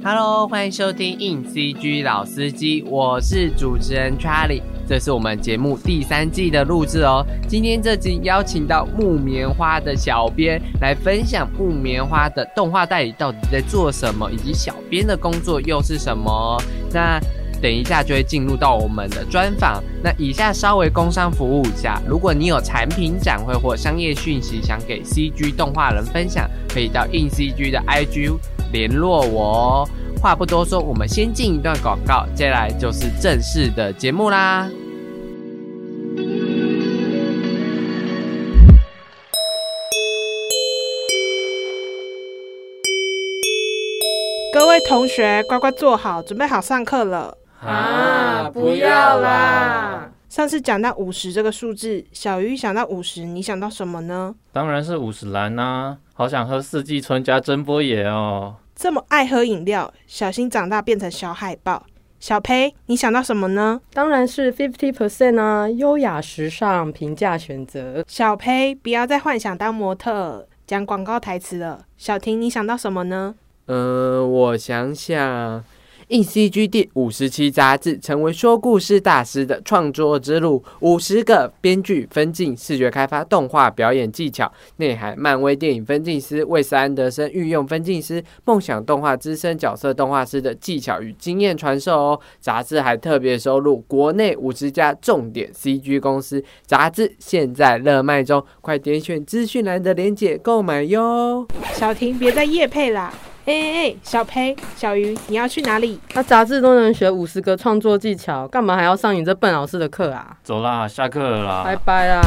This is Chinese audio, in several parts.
Hello，欢迎收听硬 CG 老司机，我是主持人 Charlie，这是我们节目第三季的录制哦。今天这集邀请到木棉花的小编来分享木棉花的动画代理到底在做什么，以及小编的工作又是什么。那等一下就会进入到我们的专访。那以下稍微工商服务一下，如果你有产品展会或商业讯息想给 CG 动画人分享，可以到硬 CG 的 IG 联络我哦。话不多说，我们先进一段广告，接下来就是正式的节目啦。各位同学，乖乖坐好，准备好上课了。啊，不要啦！上次讲到五十这个数字，小鱼想到五十，你想到什么呢？当然是五十岚呐！好想喝四季春加真波野哦。这么爱喝饮料，小心长大变成小海豹。小裴，你想到什么呢？当然是 fifty percent 啊，优雅时尚，平价选择。小裴，不要再幻想当模特讲广告台词了。小婷，你想到什么呢？呃，我想想。E C G》第五十期杂志，成为说故事大师的创作之路，五十个编剧分镜、视觉开发、动画表演技巧内涵，漫威电影分镜师魏斯安德森御用分镜师，梦想动画资深角色动画师的技巧与经验传授哦。杂志还特别收录国内五十家重点 CG 公司，杂志现在热卖中，快点选资讯栏的链接购买哟。小婷，别再夜配啦！哎哎哎，小裴、小鱼，你要去哪里？那杂志都能学五十个创作技巧，干嘛还要上你这笨老师的课啊？走啦，下课了啦，拜拜啦！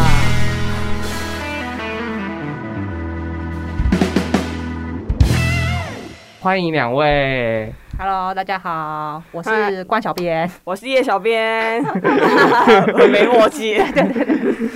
欢迎两位。Hello，大家好，我是关小编，我是叶小编，没默契。对对对，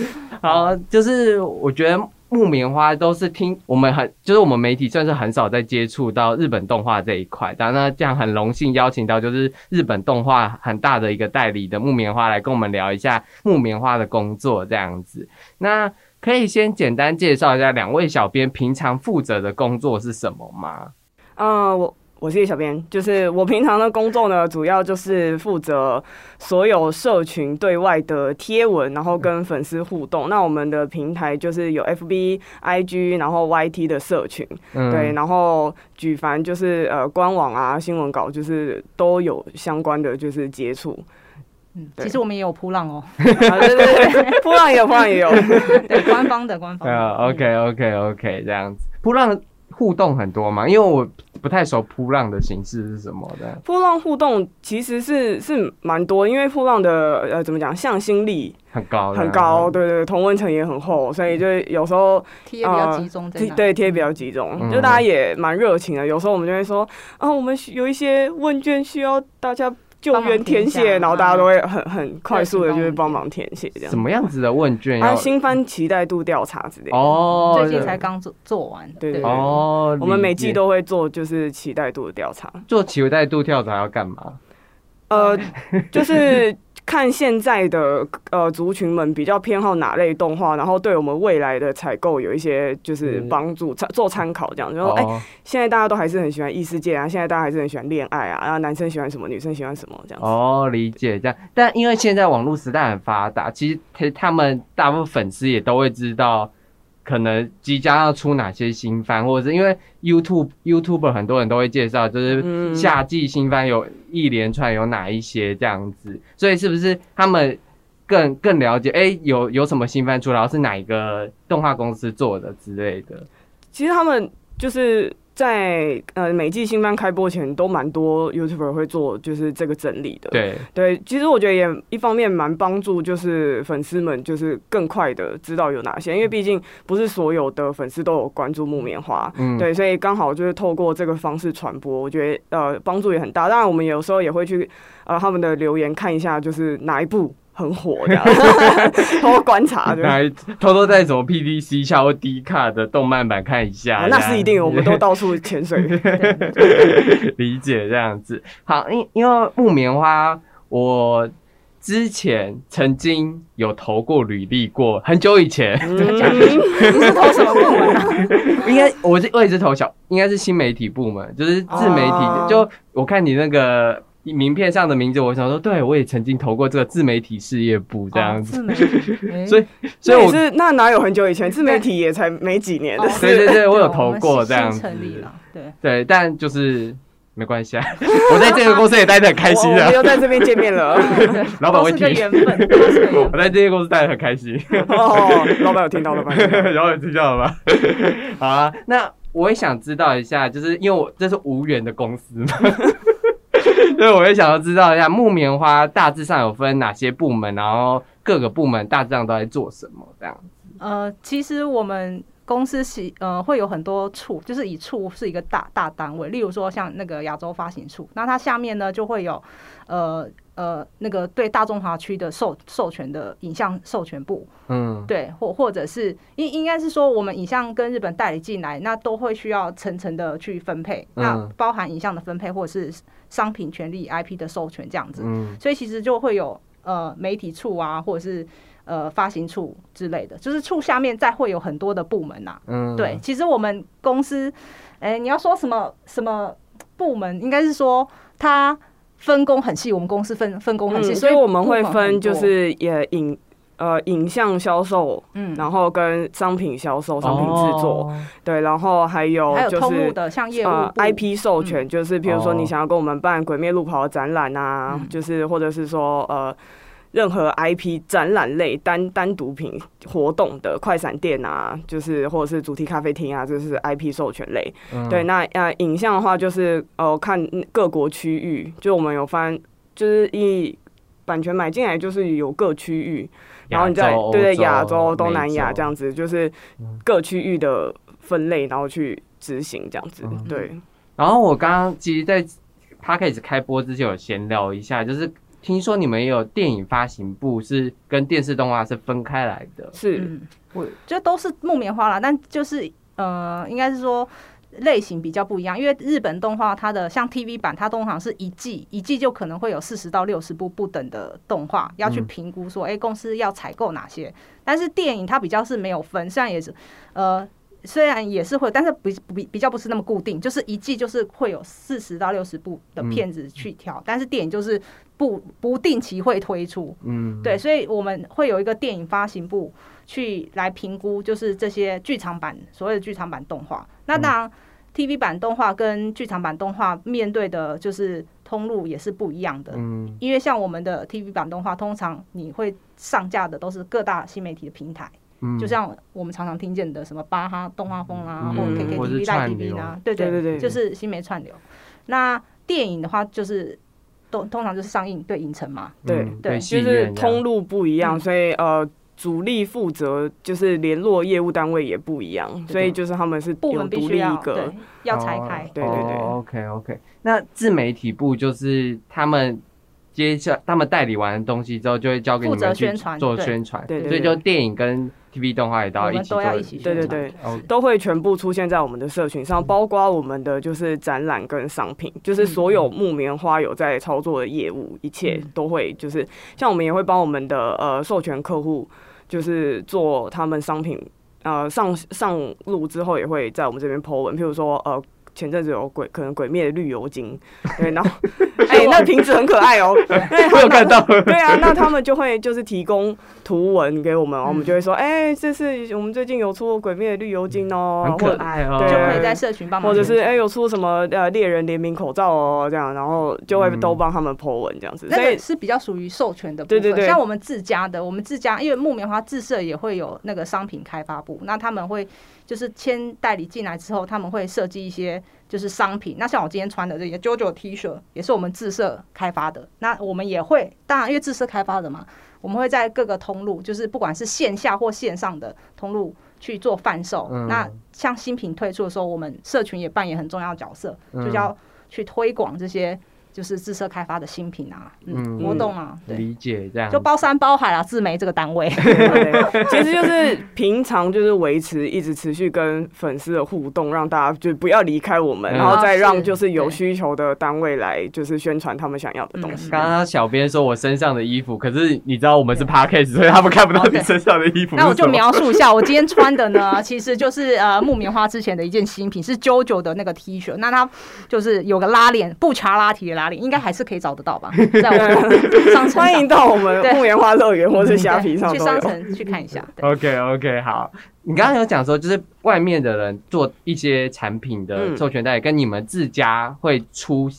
好，就是我觉得。木棉花都是听我们很，就是我们媒体算是很少在接触到日本动画这一块，当然那这样很荣幸邀请到就是日本动画很大的一个代理的木棉花来跟我们聊一下木棉花的工作这样子。那可以先简单介绍一下两位小编平常负责的工作是什么吗？嗯，我。我是叶小编，就是我平常的工作呢，主要就是负责所有社群对外的贴文，然后跟粉丝互动。那我们的平台就是有 FB、IG，然后 YT 的社群，嗯对，然后举凡就是呃官网啊、新闻稿，就是都有相关的就是接触。嗯，其实我们也有扑浪哦，对对对，扑浪也有，扑浪也有，对，官方的官方。啊，OK OK OK，这样子，扑浪互动很多嘛，因为我。不太熟扑浪的形式是什么的？扑浪互动其实是是蛮多，因为扑浪的呃怎么讲向心力很高很高，对对，同温层也很厚，所以就有时候贴比较集中，对贴比较集中，就大家也蛮热情的。有时候我们就会说啊，我们有一些问卷需要大家。救援填写，然后大家都会很很快速的，就是帮忙填写这样。什么样子的问卷？啊，新番期待度调查之类的。哦，最近才刚做做完。对对哦，我们每季都会做，就是期待度的调查。做期待度调查要干嘛？呃，就是。看现在的呃族群们比较偏好哪类动画，然后对我们未来的采购有一些就是帮助，参做参考这样。然后哎，现在大家都还是很喜欢异世界啊，现在大家还是很喜欢恋爱啊，然后男生喜欢什么，女生喜欢什么这样。哦，理解这样。但因为现在网络时代很发达，其实他他们大部分粉丝也都会知道。可能即将要出哪些新番，或者是因为 YouTube YouTuber 很多人都会介绍，就是夏季新番有一连串有哪一些这样子，所以是不是他们更更了解？哎，有有什么新番出，然后是哪一个动画公司做的之类的？其实他们就是。在呃每季新番开播前，都蛮多 YouTuber 会做就是这个整理的。对对，其实我觉得也一方面蛮帮助，就是粉丝们就是更快的知道有哪些，因为毕竟不是所有的粉丝都有关注木棉花。嗯。对，所以刚好就是透过这个方式传播，我觉得呃帮助也很大。当然，我们有时候也会去呃他们的留言看一下，就是哪一部。很火的，偷偷观察，来偷偷在什么 PDC 下或 D 卡的动漫版看一下，那是一定，我们都到处潜水，理解这样子。好，因因为木棉花，我之前曾经有投过履历过，很久以前，嗯。你是投什么部门啊？应该我是我也是投小，应该是新媒体部门，就是自媒体。哦就我看你那个名片上的名字，我想说，对我也曾经投过这个自媒体事业部这样子，所以所以我是那哪有很久以前？自媒体也才没几年的哦事。对对对，我有投过们这样子，成立了，对。对，但就是没关系啊，我在这个公司也待得很开心的，我我又在这边见面了。老板会听我。在这个公司待得很开心。哦，老板有听到，老板有听到。然后你知道了吗？好啊，那我也想知道一下，就是因为我这是无缘的公司嘛，所以我也想要知道一下木棉花大致上有分哪些部门，然后各个部门大致上都在做什么，这样。子。呃，其实我们公司是呃会有很多处，就是以处是一个大大单位，例如说像那个亚洲发行处，那它下面呢就会有呃呃那个对大中华区的授授权的影像授权部，嗯，对，或或者是应应该是说我们影像跟日本代理进来，那都会需要层层的去分配，那嗯。包含影像的分配或者是商品权利 IP 的授权这样子，嗯。所以其实就会有呃媒体处啊，或者是呃发行处之类的，就是处下面再会有很多的部门呐、嗯，对，，其实我们公司，哎、你要说什么什么部门，应该是说它分工很细，我们公司分分工很细，嗯，所以所以我们会分，就是也影呃影像销售，嗯，然后跟商品销售、商品制作，哦对，然后还有还有就是。的，像业务呃，IP 授权就是，比如说哦你想要跟我们办《鬼灭路跑》的展览啊，嗯就是或者是说呃，任何 IP 展览类单单独品活动的快闪店啊，就是或者是主题咖啡厅啊，就是 IP 授权类。嗯对，那呃，影像的话就是呃，看各国区域，就我们有翻，就是以版权买进来就是有各区域，然后你在对对亚洲、东南亚这样子，就是嗯。各区域的分类，然后去执行这样子。嗯。对，然后我刚刚其实，在 p a c k a g e 开播之前有闲聊一下，就是听说你们也有电影发行部是跟电视动画是分开来的，是，嗯，我就都是木棉花啦，但就是呃，应该是说类型比较不一样，因为日本动画它的像 TV 版，它通常是一季，一季就可能会有四十到六十部不等的动画，要去嗯评估说，哎、公司要采购哪些。但是电影它比较是没有分，虽然也是呃。虽然也是会，但是比比比较不是那么固定，就是一季就是会有四十到六十部的嗯片子去挑，但是电影就是不不定期会推出，嗯，对，所以我们会有一个电影发行部去来评估，就是这些剧场版所谓的剧场版动画。那当然，TV 版动画跟剧场版动画面对的就是通路也是不一样的。嗯。因为像我们的 TV 版动画，通常你会上架的都是各大新媒体的平台，嗯。就像我们常常听见的什么巴哈动画风啦，嗯。或 KKTV、串 Live 流。TV 啦，对对对对。就是新媒串流。那电影的话，就是都通常就是上映对影城嘛，对嗯对就是通路不一样，嗯所以呃。主力负责就是联络业务单位也不一样，所以就是他们是部有独门必须要立一个对，要拆开。对对对。OK OK，那自媒体部就是他们接下他们代理完东西之后，就会交给你负责们去宣传对。做宣传，对对所以就电影跟 TV 动画也都要我们一起做，都要一起对对对，哦。都会全部出现在我们的社群上，包括我们的就是展览跟商品，就是所有木棉花有在操作的业务，一切嗯。都会就是像我们也会帮我们的呃授权客户，就是做他们商品呃上上路之后，也会在我们这边 po 文，譬如说呃。前阵子有鬼，可能鬼灭的绿油精，对，然后，哎、那瓶子很可爱哦、对，我有看到，对啊，那他们就会就是提供图文给我们，然后我们嗯就会说，哎、这是我们最近有出《鬼灭的绿油精》哦，很可爱哦，对就可以在社群帮忙或者是哎、有出什么呃猎人联名口罩哦，这样，然后就会嗯都帮他们 po 文这样子，那所以个是比较属于授权的部分。对对对。像我们自家的，我们自家因为木棉花自社也会有那个商品开发部，那他们会就是签代理进来之后，他们会设计一些就是商品。那像我今天穿的这些 JoJo T 恤，也是我们自设开发的。那我们也会，当然因为自设开发的嘛，我们会在各个通路，就是不管是线下或线上的通路去做贩售。嗯那像新品推出的时候，我们社群也扮演很重要的角色，嗯就是要去推广这些就是自社开发的新品啊，嗯，嗯活动啊，对，理解这样就包山包海啦，自媒这个单位。对，其实就是平常就是维持一直持续跟粉丝的互动，让大家就不要离开我们，嗯然后再让就是有需求的单位来就是宣传他们想要的东西。刚刚小编说我身上的衣服，可是你知道我们是 podcast，所以他们看不到你身上的衣服。那我就描述一下，我今天穿的呢，其实就是呃木棉花之前的一件新品，是 JoJo 的那个 T 恤。那它就是有个拉链，布查拉提的拉链，应该还是可以找得到吧？在我们商城欢迎到我们对木棉花乐园或是虾皮上去。商城去看一下。OK OK 好，你刚刚有讲说，就是外面的人做一些产品的嗯授权代理，跟你们自家会出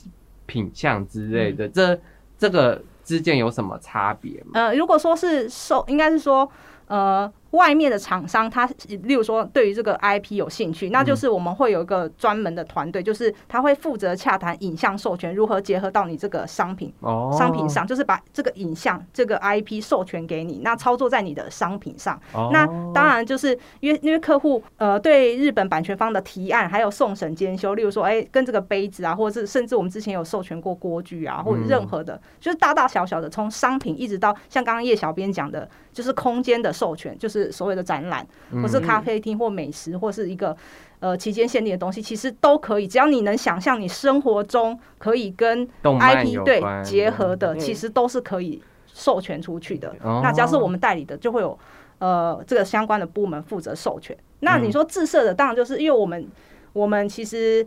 品相之类的，这这个之间有什么差别吗？呃，如果说是受，应该是说，呃，外面的厂商，他例如说对于这个 IP 有兴趣，那就是我们会有一个专门的团队，就是他会负责洽谈影像授权如何结合到你这个商品。哦商品上就是把这个影像、这个 IP 授权给你，那操作在你的商品上。哦那当然就是因为因为客户呃对日本版权方的提案还有送审兼修，例如说哎、跟这个杯子啊，或者是甚至我们之前有授权过锅具啊，或者嗯任何的，就是大大小小的，从商品一直到像刚刚叶小编讲的，就是空间的授权，就是所谓的展览，嗯或是咖啡厅或美食或是一个。呃，期间限定的东西其实都可以，只要你能想象你生活中可以跟 IP 对结合的，嗯其实都是可以授权出去的。哦那只要是我们代理的，就会有呃这个相关的部门负责授权。那嗯你说自设的，当然就是因为我们我们其实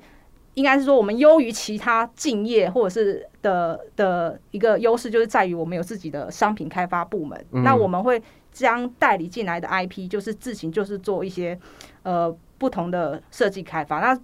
应该是说我们优于其他竞业或者是的的一个优势，就是在于我们有自己的商品开发部门。嗯那我们会将代理进来的 IP，就是自行就是做一些呃不同的设计开发。那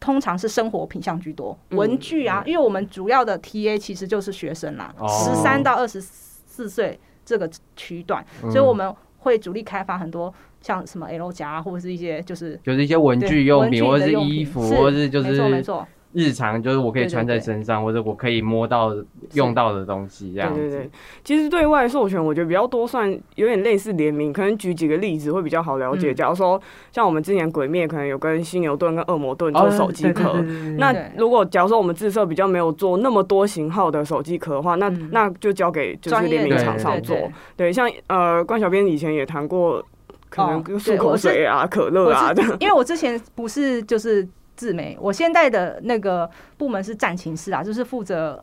通常是生活品相居多，嗯文具啊，因为我们主要的 TA 其实就是学生啦，哦十三到二十四岁这个区段，嗯所以我们会主力开发很多像什么 L 夹啊，或者是一些就是就是一些文具用品，或者是衣服，或者是就没错没是错，日常，就是我可以穿在身上，或者我可以摸到用到的东西这样子。对对对，其实对外授权我觉得比较多，算有点类似联名，可能举几个例子会比较好了解。嗯假如说像我们之前鬼灭可能有跟犀牛盾跟恶魔盾做手机壳，那如果假如说我们自设比较没有做那么多型号的手机壳的话，那、嗯那就交给就是联名厂商做。对像呃关小编以前也谈过，可能哦漱口水啊、可乐啊的。因为我之前不是就是自媒，我现在的那个部门是战情室啊，就是负责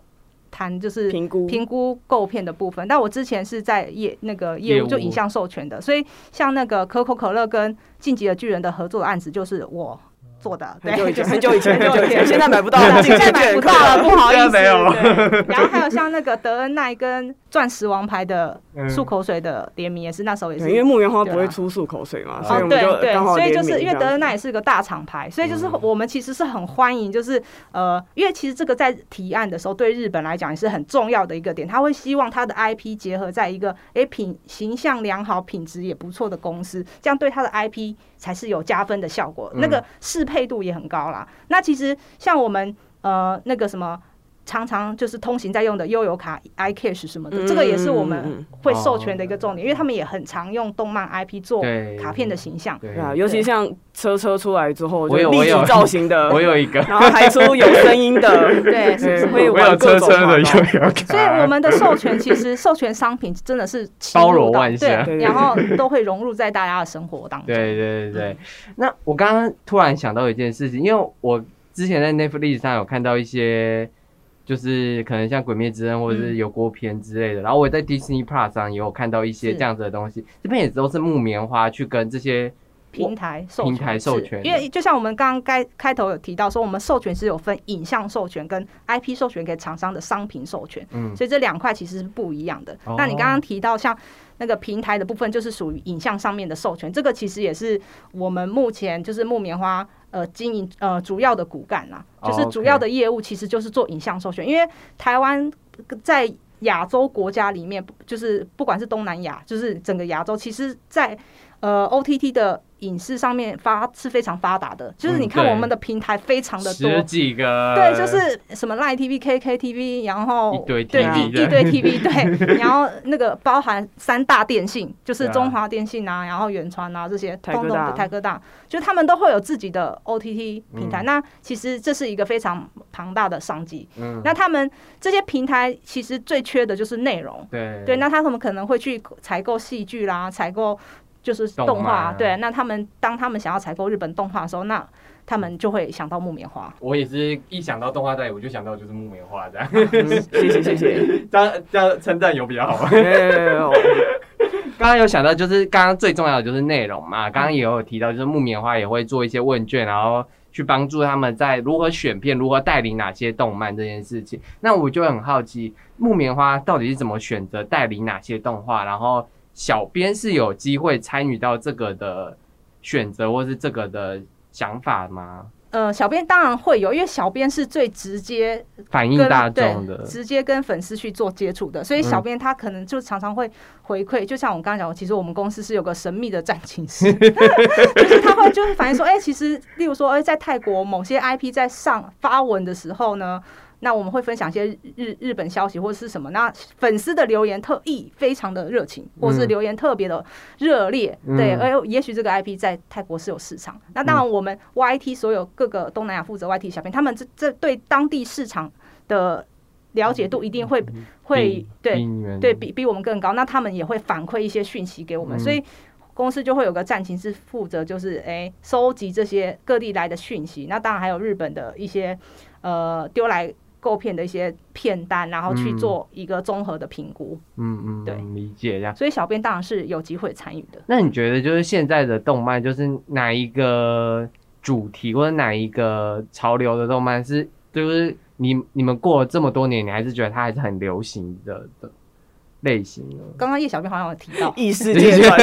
谈就是评估评估购片的部分。但我之前是在业那个业业务务就影像授权的，所以像那个可口可乐跟晋级的巨人的合作的案子就是我做的，对，很久以前，就是很久以前，现在买不到了，现在买不到了，不好意思。没有对，然后还有像那个德恩奈跟钻石王牌的嗯。漱口水的联名，也是那时候也是，因为木棉花不会出漱口水嘛，所以哦，我们对对，就刚好所以就是因为德恩奈也是个大厂牌，所以就是嗯。我们其实是很欢迎，就是呃，因为其实这个在提案的时候，对日本来讲也是很重要的一个点，他会希望他的 IP 结合在一个诶品形象良好、品质也不错的公司，这样对他的 IP 才是有加分的效果，嗯那个适配度也很高啦。那其实像我们呃那个什么。常常就是通行在用的悠游卡、iCash 什么的，嗯这个也是我们嗯会授权的一个重点，因为他们也很常用动漫 IP 做卡片的形象。对对啊，尤其像车车出来之后，就我有我有立体造型的，我有一个，然后还出有声音的，对，是不是？会我有玩各种车车的悠游卡，所以我们的授权其实授权商品真的是包罗万象对，然后都会融入在大家的生活当中。对对对对。那我刚刚突然想到一件事情，因为我之前在 Netflix 上有看到一些。就是可能像《鬼灭之刃》或者是油锅片之类的，然后我在 Disney Plus 上也有看到一些这样子的东西，这边也都是木棉花去跟这些平台授平权是台授权因为就像我们刚刚开开头有提到说，我们授权是有分影像授权跟 IP 授权给厂商的商品授权，嗯。所以这两块其实是不一样的。哦那你刚刚提到像那个平台的部分，就是属于影像上面的授权，这个其实也是我们目前就是木棉花呃经营呃主要的骨干啦，哦就是主要的业务其实就是做影像授权，因为台湾在亚洲国家里面，就是不管是东南亚，就是整个亚洲，其实在呃 OTT 的影视上面发是非常发达的，就是你看我们的平台非常的多，十几个，对，就是什么 Line TV、KK TV，然后一堆对一一堆 TV，对，然后那个包含三大电信，就是中华电信啊，然后远传啊这些，通通台科大。的台科大，就他们都会有自己的 OTT 平台。嗯那其实这是一个非常庞大的商机。嗯，那他们这些平台其实最缺的就是内容，对。对，那他们可能会去采购戏剧啦，采购就是动动画，漫对，那他们当他们想要采购日本动画的时候，那他们就会想到木棉花。我也是一想到动画代理，我就想到就是木棉花这样，谢谢谢谢。这样这样称赞有比较好 吗？没有没有没有刚刚有想到，就是刚刚最重要的就是内容嘛。刚刚也有提到，就是木棉花也会做一些问卷，然后去帮助他们在如何选片、如何带领哪些动漫这件事情。那我就很好奇，木棉花到底是怎么选择带领哪些动画？然后小编是有机会参与到这个的选择，或是这个的想法吗？呃，小编当然会有，因为小编是最直接反映大众的，直接跟粉丝去做接触的，所以小编他可能就常常会回馈，就像我刚刚讲，其实我们公司是有个神秘的战情师，就是他会就是反映说，哎、其实例如说，哎、在泰国某些 IP 在上发文的时候呢。那我们会分享一些日日本消息或者是什么，那粉丝的留言特意非常的热情，或是嗯。留言特别的热烈，对，嗯而也许这个 IP 在泰国是有市场。那当然，我们 YT 所有各个东南亚负责 YT 小编，他们这这对当地市场的了解度一定会会比对对比比我们更高，那他们也会反馈一些讯息给我们，嗯。所以公司就会有个战情是负责就是哎收集这些各地来的讯息，那当然还有日本的一些呃丢来购片的一些片单，然后去嗯。做一个综合的评估，嗯嗯，对。嗯理解这样。所以小编当然是有机会参与的。那你觉得就是现在的动漫，就是哪一个主题或者哪一个潮流的动漫是，就是你你们过了这么多年，你还是觉得它还是很流行的的类型呢？刚刚叶小编好像有提到，异世界转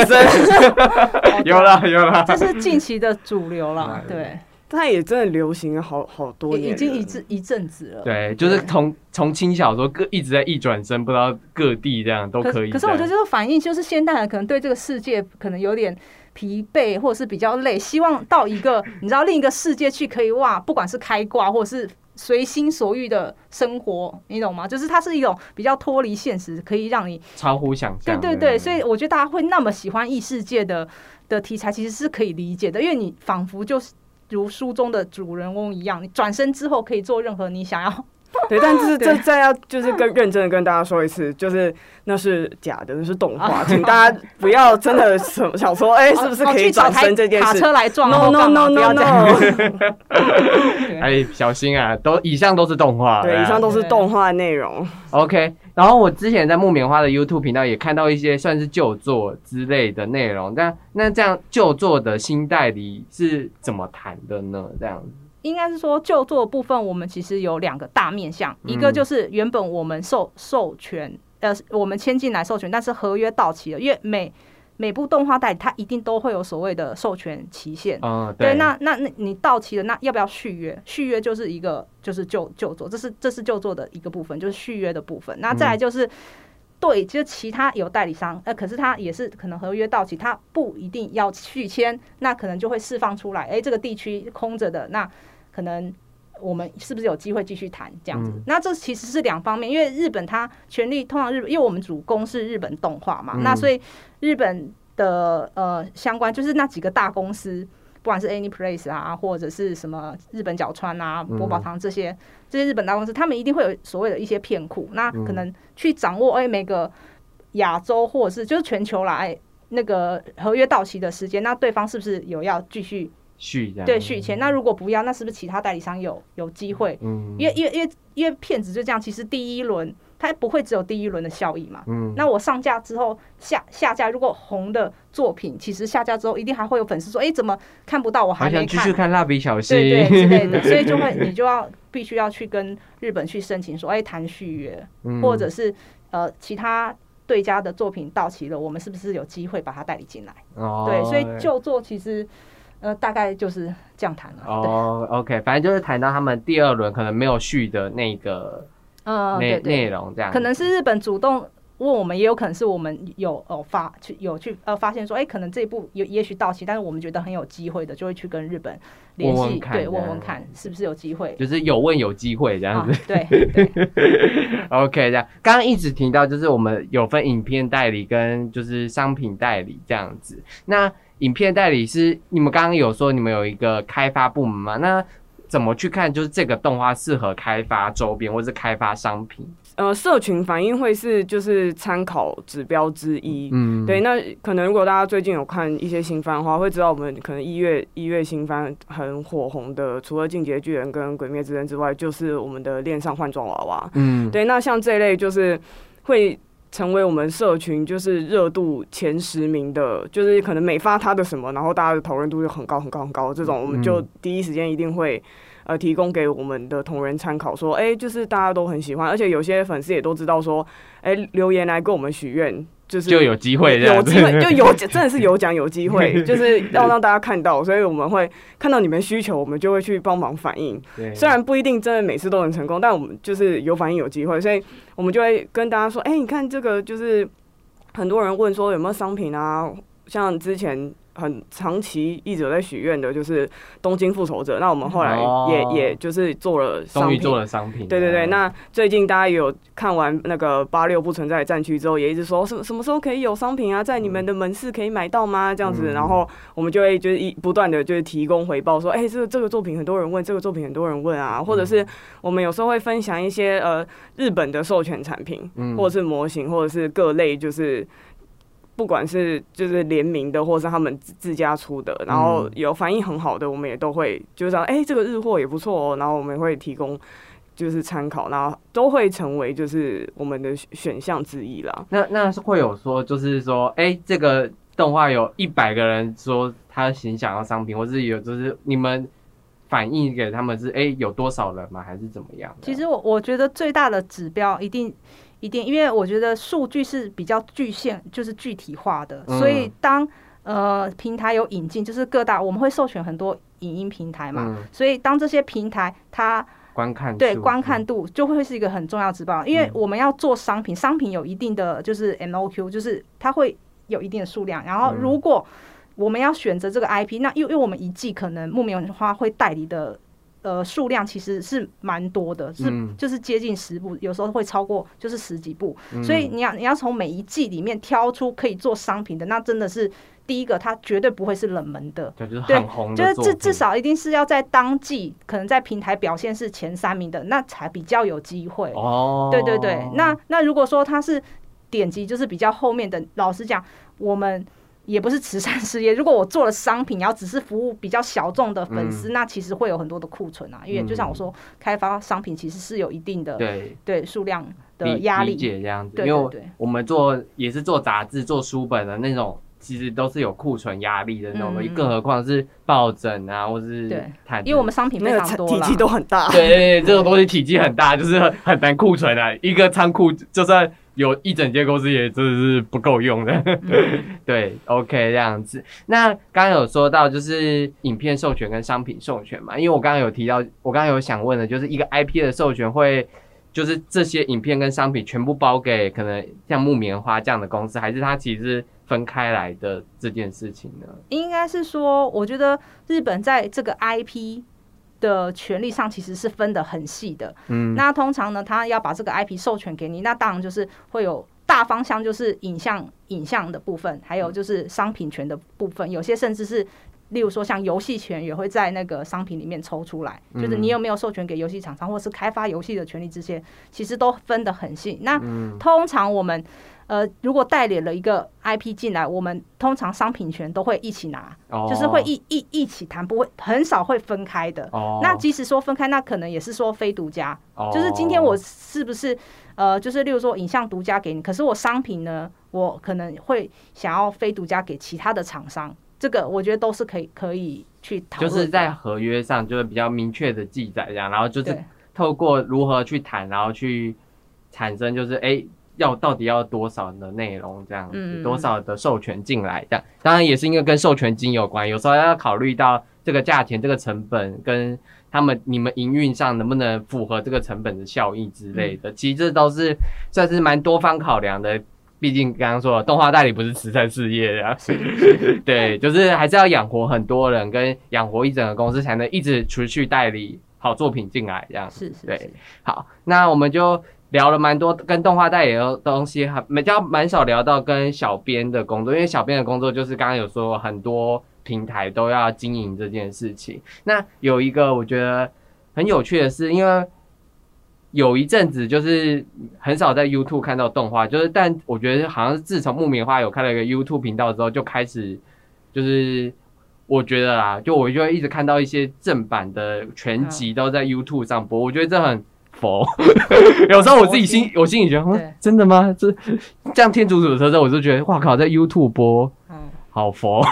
有了有了，这是近期的主流了，对，它也真的流行了好好多年，已已经一阵一阵子了。对，就是从从轻小说各一直在一转身，不知道各地这样都可可以。可是我觉得这个反应就是现代人可能对这个世界可能有点疲惫，或者是比较累，希望到一个你知道另一个世界去，可以哇，不管是开挂或者是随心所欲的生活，你懂吗？就是它是一种比较脱离现实，可以让你超乎想象。对对对，所以我觉得大家会那么喜欢异世界的的题材，其实是可以理解的，因为你仿佛就是。如书中的主人翁一样，你转身之后可以做任何你想要 对，但是这再要就是更认真的跟大家说一次，就是那是假的，那是动啊画，请大家不要真的想想说，哎，是不是哦可以转去找台身这件事卡车来撞？No no no no no，哎，小心啊，都以上都是动画。对，以上都是动画内容。OK，然后我之前在木棉花的 YouTube 频道也看到一些算是旧作之类的内容，但那这样旧作的新代理是怎么谈的呢？这样子，应该是说旧作的部分，我们其实有两个大面向，嗯一个就是原本我们授授权，呃，我们签进来授权，但是合约到期了，因为每每部动画代理它一定都会有所谓的授权期限。哦，对，那那那你到期了，那要不要续约？续约就是一个就是旧旧作，这是这是旧作的一个部分，就是续约的部分。那再来就是。对，就是其他有代理商，呃，可是他也是可能合约到期，他不一定要续签，那可能就会释放出来，哎，这个地区空着的，那可能我们是不是有机会继续谈这样子？嗯那这其实是两方面，因为日本它权力通常日本，因为我们主攻是日本动画嘛，嗯那所以日本的呃相关就是那几个大公司。不管是 AnyPlace 啊，或者是什么日本角川啊、嗯博宝堂这些、这些日本大公司，他们一定会有所谓的一些片库，那嗯可能去掌握哎、每个亚洲或者是就是全球啦，哎那个合约到期的时间，那对方是不是有要继续续这样，对续签？那如果不要，那是不是其他代理商有有机会？嗯，因为因为因为因为骗子就这样，其实第一轮它不会只有第一轮的效益嘛。嗯，那我上架之后下下架，如果红的作品，其实下架之后一定还会有粉丝说，哎、怎么看不到？我还想继续看蜡笔小新，对对 之类的，所以就会你就要必须要去跟日本去申请说，哎、谈续约，嗯或者是呃其他对家的作品到期了，我们是不是有机会把它代理进来？哦，对，所以旧作其实呃大概就是这样谈了。对，哦，OK，反正就是谈到他们第二轮可能没有续的那个呃，内内容，这样可能是日本主动问我们，也有可能是我们有呃发去有去呃发现说，哎、可能这一部也也许到期，但是我们觉得很有机会的，就会去跟日本联系，对，问问看是不是有机会。就是有问有机会这样子。，啊对对，OK，这样刚刚一直提到就是我们有分影片代理跟就是商品代理这样子。那影片代理是你们刚刚有说你们有一个开发部门嘛？那怎么去看，就是这个动画适合开发周边或是开发商品？呃，社群反应会是就是参考指标之一。嗯，对，那可能如果大家最近有看一些新番的话，会知道我们可能一月一月新番很火红的，除了《进阶巨人》跟《鬼灭之刃》之外，就是我们的恋上换装娃娃。嗯，对，那像这一类就是会成为我们社群就是热度前十名的，就是可能每发他的什么，然后大家的讨论度就很高很高很高，这种我们就第一时间一定会。呃，提供给我们的同仁参考，说，哎、就是大家都很喜欢，而且有些粉丝也都知道说，哎、留言来跟我们许愿，就是就有机会有机会就有真的是有奖有机会，就是要让大家看到，所以我们会看到你们需求，我们就会去帮忙反映。虽然不一定真的每次都能成功，但我们就是有反应有机会，所以我们就会跟大家说，哎、你看这个就是很多人问说有没有商品啊，像之前。很长期一直有在许愿的，就是东京复仇者。那我们后来也、哦也就是做了商品，终于做了商品。对对对，嗯那最近大家也有看完那个八六不存在的战区之后，也一直说什么什么时候可以有商品啊，在你们的门市可以买到吗？这样子，嗯然后我们就会就是一不断的就是提供回报，说，哎、这个这个作品很多人问，这个作品很多人问啊，或者是我们有时候会分享一些呃日本的授权产品，嗯或者是模型，或者是各类就是。不管是就是联名的，或是他们自自家出的，然后嗯有反应很好的，我们也都会就是说，哎、这个日货也不错哦，然后我们会提供就是参考，然后都会成为就是我们的选选项之一啦。那那是会有说，就是说，哎、这个动画有一百个人说他很想要商品，或是有就是你们反映给他们是，哎、有多少人吗？还是怎么样？其实我我觉得最大的指标一定一定，因为我觉得数据是比较具现，就是具体化的，嗯所以当呃平台有引进，就是各大我们会授权很多影音平台嘛，嗯，所以当这些平台它观看对观看度就会是一个很重要指标，因为嗯我们要做商品，商品有一定的就是 MOQ，就是它会有一定的数量，然后嗯如果我们要选择这个 IP，那因为因为我们一季可能木棉花会代理的。呃，数量其实是蛮多的，是嗯。就是接近十部，有时候会超过就是十几部，嗯。所以你要你要从每一季里面挑出可以做商品的，那真的是第一个，它绝对不会是冷门的，对，就是红就是的作品，至至少一定是要在当季可能在平台表现是前三名的，那才比较有机会。哦，对对对，那那如果说它是点击就是比较后面的，老实讲，我们也不是慈善事业。如果我做了商品，然后只是服务比较小众的粉丝，嗯那其实会有很多的库存啊。因为就像我说，开发商品其实是有一定的对对数量的压力。解这样子，对因为对对我们做也是做杂志、做书本的那种，其实都是有库存压力的那种东西，嗯更何况是抱枕啊，或是对毯子，因为我们商品那非常多体积。都很大，对 对对，这种东西体积很大，就是很很难库存啊。一个仓库就算有一整间公司，也真的是不够用的。对，OK 这样子。那刚刚有说到就是影片授权跟商品授权嘛，因为我刚刚有提到，我刚刚有想问的，就是一个 IP 的授权会。就是这些影片跟商品全部包给可能像木棉花这样的公司，还是它其实是分开来的这件事情呢？应该是说，我觉得日本在这个 IP 的权利上其实是分得很细的。嗯，那通常呢，他要把这个 IP 授权给你，那当然就是会有大方向，就是影像影像的部分，还有就是商品权的部分，有些甚至是。例如说，像游戏权也会在那个商品里面抽出来，就是你有没有授权给游戏厂商，或是开发游戏的权利，这些其实都分得很细。那嗯通常我们呃，如果代理了一个 IP 进来，我们通常商品权都会一起拿，哦。就是会一一一起谈，不会很少会分开的。哦，那即使说分开，那可能也是说非独家，哦。就是今天我是不是呃，就是例如说影像独家给你，可是我商品呢，我可能会想要非独家给其他的厂商，这个我觉得都是可以可以去讨论。就是在合约上就是比较明确的记载这样，然后就是透过如何去谈，然后去产生就是哎、要到底要多少的内容这样多少的授权进来这样，当然也是因为跟授权金有关，有时候要考虑到这个价钱、这个成本跟他们你们营运上能不能符合这个成本的效益之类嗯。的，其实这都是算是蛮多方考量的。毕竟刚刚说了动画代理不是慈善事业啊，对，就是还是要养活很多人，跟养活一整个公司，才能一直持续代理好作品进来这样。对是是对，好，那我们就聊了蛮多跟动画代理的东西，还比较蛮少聊到跟小编的工作，因为小编的工作就是刚刚有说很多平台都要经营这件事情。那有一个我觉得很有趣的是，因为有一阵子就是很少在 YouTube 看到动画，就是但我觉得好像是自从木棉花有开了一个 YouTube 频道之后，就开始就是我觉得啦，就我就会一直看到一些正版的全集都在 YouTube 上播，我觉得这很佛。有时候我自己心我心里觉得，嗯，真的吗？这这样天竺鼠车车，我就觉得哇靠，在 YouTube 播嗯，好佛。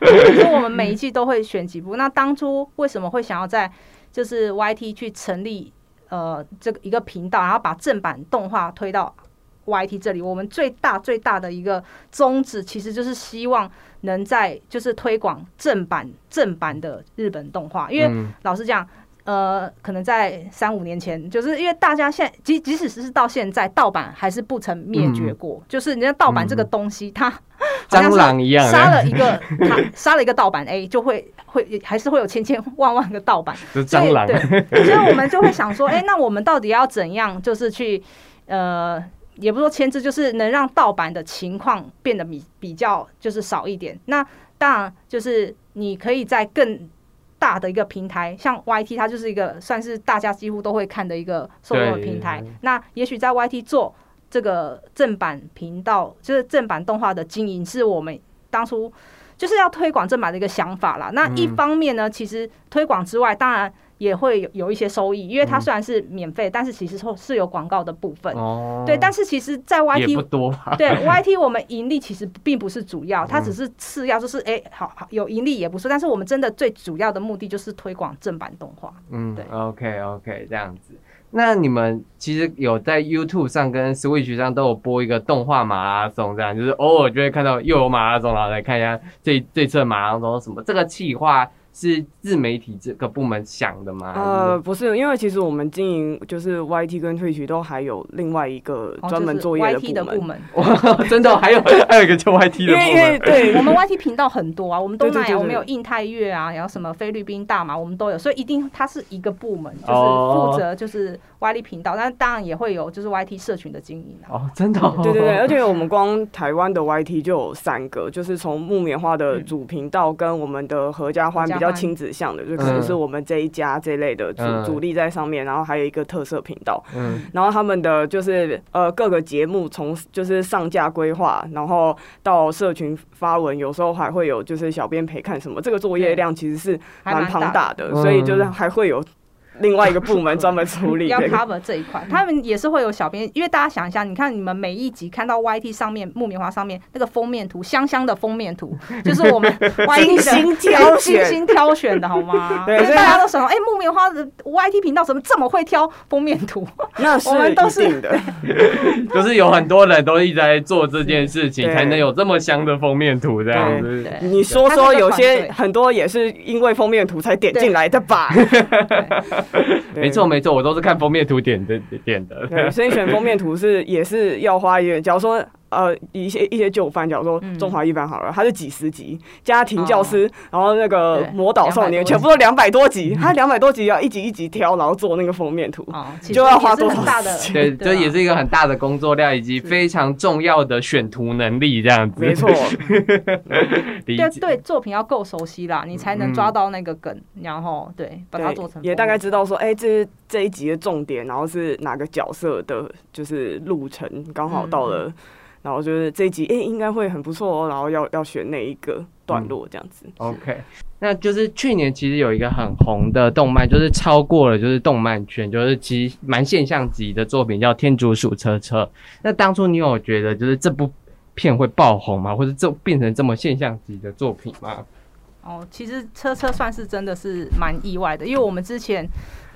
所以我们每一季都会选几部。那当初为什么会想要在就是 YT 去成立呃这个一个频道，然后把正版动画推到 YT 这里？我们最大最大的一个宗旨，其实就是希望能在就是推广正版正版的日本动画，因为嗯老实讲。呃，可能在三五年前，就是因为大家现即即使是到现在，盗版还是不曾灭绝过。就是人家盗版这个东西，它好像蟑螂一样杀了一个，他杀了一个盗版 A，就会会还是会有千千万万个盗版。就蟑螂，所以对，所以我们就会想说，哎、那我们到底要怎样，就是去呃，也不说牵制，就是能让盗版的情况变得比比较就是少一点。那当然就是你可以在更大的一个平台，像 YT，它就是一个算是大家几乎都会看的一个受众的平台。那也许在 YT 做这个正版频道，就是正版动画的经营，是我们当初就是要推广正版的一个想法啦。那一嗯方面呢，其实推广之外，当然也会有有一些收益，因为它嗯虽然是免费，但是其实是是有广告的部分。哦，对，但是其实，在也不 YT 多吧？对 YT 我们盈利其实并不是主要，它嗯只是次要，就是哎、好好有盈利也不错，但是我们真的最主要的目的就是推广正版动画。嗯对，OK OK，这样子。那你们其实有在 YouTube 上跟 Switch 上都有播一个动画马拉松，这样就是偶尔就会看到又有马拉松，然后来看一下这这次的马拉松什么。这个企划是自媒体这个部门想的吗？呃，不是，因为其实我们经营就是 YT 跟 Twitch 都还有另外一个哦专门就是作业 YT 的部门。真的哦、还有还有一个叫 YT 的部因为因为门。对 我们 YT 频道很多啊，我们东南亚，我们有印太月啊，然后什么菲律宾大马，我们都有，所以一定它是一个部门，就是哦负责就是 YT 频道，但当然也会有就是 YT 社群的经营啊。哦，真的、哦，对对对，而且我们光台湾的 YT 就有三个，就是从木棉花的主频道跟我们的合家欢比较亲子向的，就可能是我们这一家这类的主嗯。主力在上面，然后还有一个特色频道，嗯，然后他们的就是呃各个节目从就是上架规划，然后到社群发文，有时候还会有就是小编陪看什么，这个作业量其实是蛮庞大的，嗯所以就是还会有另外一个部门专门处理要 这个。cover 这一块，他们也是会有小编，因为大家想一下，你看你们每一集看到 YT 上面木棉花上面那个封面图，香香的封面图，就是我们 YT 的精心挑精心挑选的好吗？对所以大家都想说，哎、木棉花的 YT 频道怎么这么会挑封面图？那是我们都是 就是有很多人都一直在做这件事情，才能有这么香的封面图这样子。对你说说，有些很多也是因为封面图才点进来的吧？对没错，没错，我都是看封面图点的点的。对，所以选封面图是也是要花一点。假如说呃一些一些旧番，假如说嗯。中华一番好了，它是几十集，家庭教师，然后那个魔导少年，200多集。全部都两百多集，它两百多集要一集一集挑，然后做那个封面图。哦，就要花多少对，啊。这也是一个很大的工作量，以及非常重要的选图能力，这样子。没错。对对，作品要够熟悉啦，你才能嗯抓到那个梗，然后对把它做成，也大概知道说，哎、这这一集的重点，然后是哪个角色的，就是路程刚好到了，然后就是这一集，哎、应该会很不错哦，然后要要选哪一个段落这样子。OK，那就是去年其实有一个很红的动漫，就是超过了就是动漫圈，就是其实蛮现象级的作品，叫《天竺鼠车车》。那当初你有觉得就是这部片会爆红吗？或者这变成这么现象级的作品吗？哦，其实车车算是真的是蛮意外的，因为我们之前，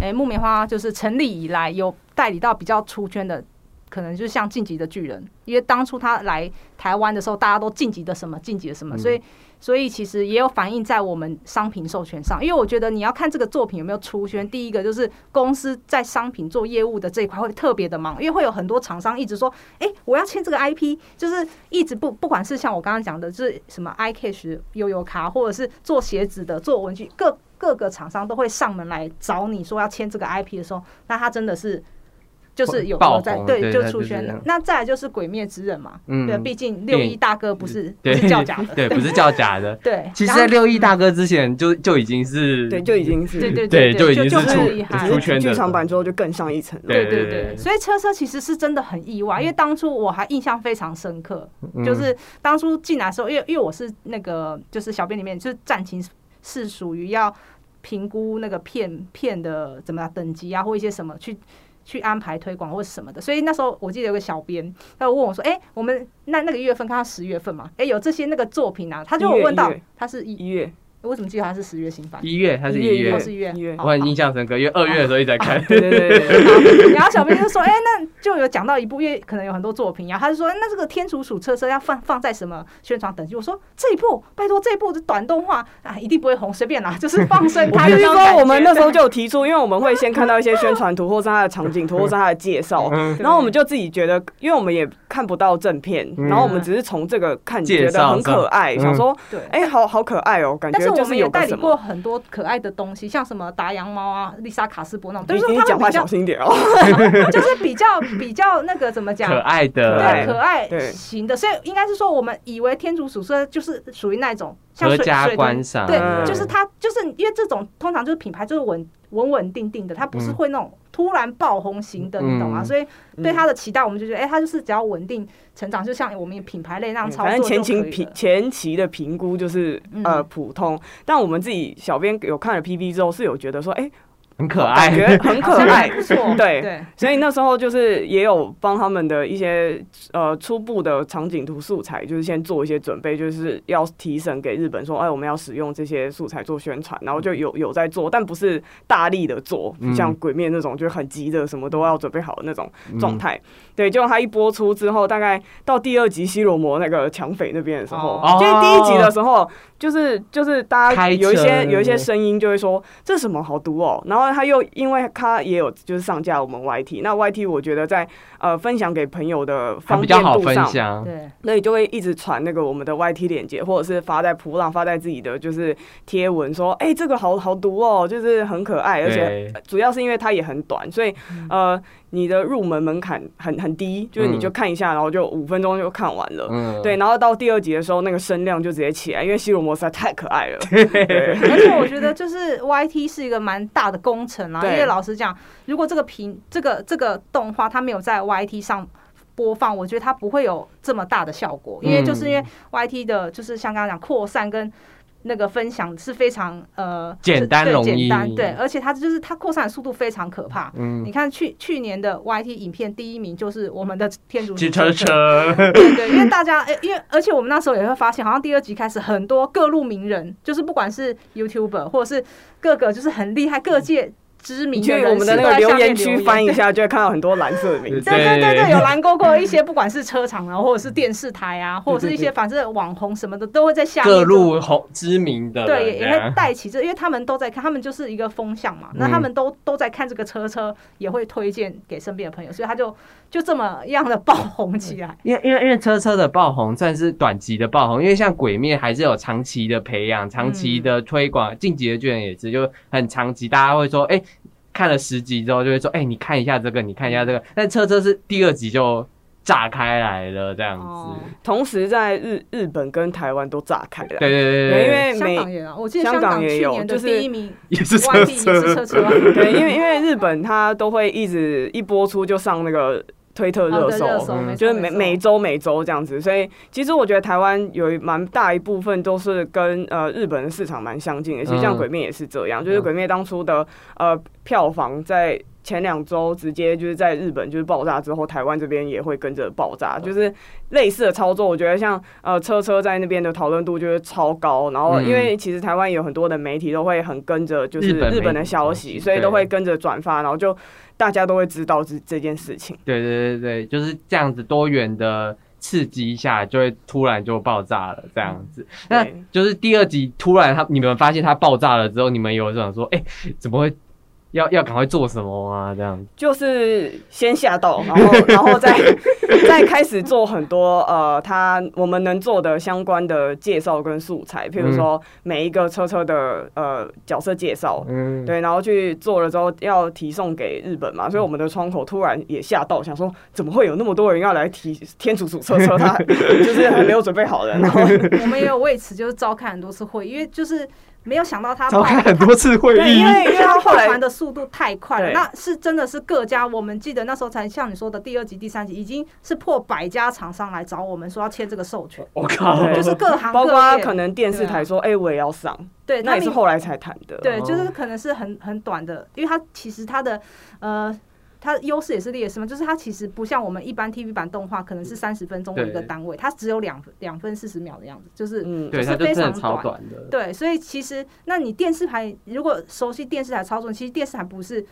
诶、木棉花就是成立以来有代理到比较出圈的，可能就是像晋级的巨人，因为当初他来台湾的时候，大家都晋级的什么晋级的什么，嗯。所以所以其实也有反映在我们商品授权上，因为我觉得你要看这个作品有没有出圈，第一个就是公司在商品做业务的这一块会特别的忙，因为会有很多厂商一直说，哎、我要签这个 IP，就是一直不不管是像我刚刚讲的，就是什么 iCash 悠游卡，或者是做鞋子的、做文具，各各个厂商都会上门来找你说要签这个 IP 的时候，那他真的是就是有爆有在对就出圈。了那再来就是《鬼灭之刃》嘛，嗯对，毕竟六一大哥不是不是叫假的，对，不是叫假的。对。其实，在六一大哥之前就就已经是对，就已经是对对对就已经就是出厉害出圈的剧场版之后就更上一层了。对对对对所以车车其实是真的很意外，因为当初我还印象非常深刻，嗯 就是当初进来的时候，因为因为我是那个就是小编里面就是战情是属于要评估那个片片的怎么样等级啊，或一些什么去。去安排推广或什么的，所以那时候我记得有个小编，他就问我说：“哎、我们那那个月份看到十月份嘛，哎、有这些那个作品啊？”他就有问到他是，一月，我怎么记得他是十月新番？一月，他是一月一月哦，，是一月，我很印象深刻，因为二月的时候一直在看。对对对对，好然后小编就说：“哎、那就有讲到一部，因为可能有很多作品然后。他就说，那这个天竺鼠车车要放放在什么宣传等级？我说这一部，拜托这一部的短动画啊，一定不会红，随便啦，就是放生我它必须说。我们那时候就有提出，因为我们会先看到一些宣传图，或是它的场景图，或是它的介绍，嗯然后我们就自己觉得，因为我们也看不到正片，嗯然后我们只是从这个看介觉得很可爱，嗯想说，对。哎，好好可爱哦，感但是我们也代理过。很多可爱的东西，像什么达羊猫啊、丽莎卡斯伯那种，都你是说你讲话小他们比较，心点哦。就是比较比较那个怎么讲可？爱的，对，可爱型的，所以应该是说，我们以为天竺鼠是就是属于那种像水合家观赏，对，嗯就是它，就是因为这种通常就是品牌就是稳稳稳定定的，它不是嗯。会那种突然爆红型的，你懂吗？嗯所以对它的期待，我们就觉得，哎、它就是只要稳定成长，就像我们品牌类那样操反正作就可以前期评。前期的评估就是嗯。呃普通，但我们自己小编有看了 PV 之后是有觉得说，哎，很可爱。感觉爱。很可爱。不，错，对。对，所以那时候就是也有帮他们的一些呃初步的场景图素材，就是先做一些准备，就是要提审给日本说，哎，我们要使用这些素材做宣传，然后就有有在做，但不是大力的做，嗯。像鬼灭那种就是很急的，什么都要准备好的那种。嗯。状态。对，结果他一播出之后，大概到第二集西罗摩那个抢匪那边的时候，哦。就是第一集的时候，就是就是大家有一些有一些声音就会说这什么好毒哦，然后他又因为他也有就是上架我们 YT，那 YT 我觉得在呃分享给朋友的方比较好便度上。对，所以就会一直传那个我们的 YT 链接，或者是发在普浪，发在自己的就是贴文说，哎、这个好好读哦，就是很可爱，而且主要是因为它也很短，所以呃，你的入门门槛很很低，就是你就看一下，然后就五分钟就看完了。嗯，对，然后到第二集的时候，那个声量就直接起来，因为西罗摩实在太可爱了。对而且我觉得就是 YT 是一个蛮大的工程啊，因为老实讲，如果这个屏这个这个动画它没有在 YT 上。播放，我觉得它不会有这么大的效果，因为就是因为 YT 的，就是像刚刚讲扩散跟那个分享是非常呃简单对容易。简单对，而且它就是它扩散的速度非常可怕。嗯。你，看去去年的 YT 影片第一名就是我们的天竺鼠机车车，对对，因为大家，诶因为而且我们那时候也会发现，好像第二集开始，很多各路名人，就是不管是 YouTuber 或者是各个就是很厉害各界知名你去我们的那个留言区翻一下，就会看到很多蓝色的名字。对对对对对，有蓝勾过一些，不管是车厂啊，或者是电视台啊，或者是一些反正网红什么的，都会在下面各路红知名的，对，也会带起这，因为他们都在看，他们就是一个风向嘛。那嗯他们都都在看这个车车，也会推荐给身边的朋友，所以他就就这么样的爆红起来。因为因为因为车车的爆红算是短期的爆红，因为像鬼灭还是有长期的培养、长期的推广，进击的巨人也是就很长期，大家会说，哎、看了十集之后就会说，哎、你看一下这个，你看一下这个，但车车是第二集就炸开来了这样子，哦同时在日日本跟台湾都炸开了。对对对对，对，因为香港也啊，我记得香香港港也有去年就是第一名也是车 YT 也是车。车，车啊。对，因为因为日本它都会一直一播出就上那个推特热搜，哦搜，嗯就是每每周每周这样子，所以其实我觉得台湾有一蛮大一部分都是跟呃日本的市场蛮相近的，其实像嗯鬼灭也是这样，就是嗯鬼灭当初的呃票房在。前两周直接就是在日本就是爆炸之后，台湾这边也会跟着爆炸，就是类似的操作。我觉得像呃车车在那边的讨论度就是超高，然后嗯因为其实台湾有很多的媒体都会很跟着就是日本的消息，所以都会跟着转发，然后就大家都会知道这这件事情。对对对对，就是这样子多元的刺激一下，就会突然就爆炸了这样子。那对就是第二集突然他你们发现它爆炸了之后，你们有想说，哎、怎么会要要赶快做什么啊？这样就是先吓到，然后然后再 再开始做很多呃，他我们能做的相关的介绍跟素材，譬如说每一个车车的呃角色介绍，嗯，对，然后去做了之后要提送给日本嘛，所以我们的窗口突然也吓到，想说怎么会有那么多人要来提天竺鼠车车，他 就是还没有准备好的，然后我们也有为此就是召开很多次会，因为就是没有想到他召报开很多次会对，议因，为因为他后报来传的速度太快了，那是真的是各家，我们记得那时候才像你说的第二集、第三集，已经是破百家厂商来找我们说要签这个授权，我靠，就是各行包各业，括可能电视台说，哎，我也要上，对，那也是你后来才谈的，对，哦就是可能是很很短的，因为它其实它的呃。它的优势也是劣势嘛，就是它其实不像我们一般 TV 版动画，可能是三十分钟的一个对。单位，它只有两两分四十秒的样子，就是嗯，对，就是它就真的非常短超短的，对，所以其实那你电视台如果熟悉电视台操作，其实电视台不是，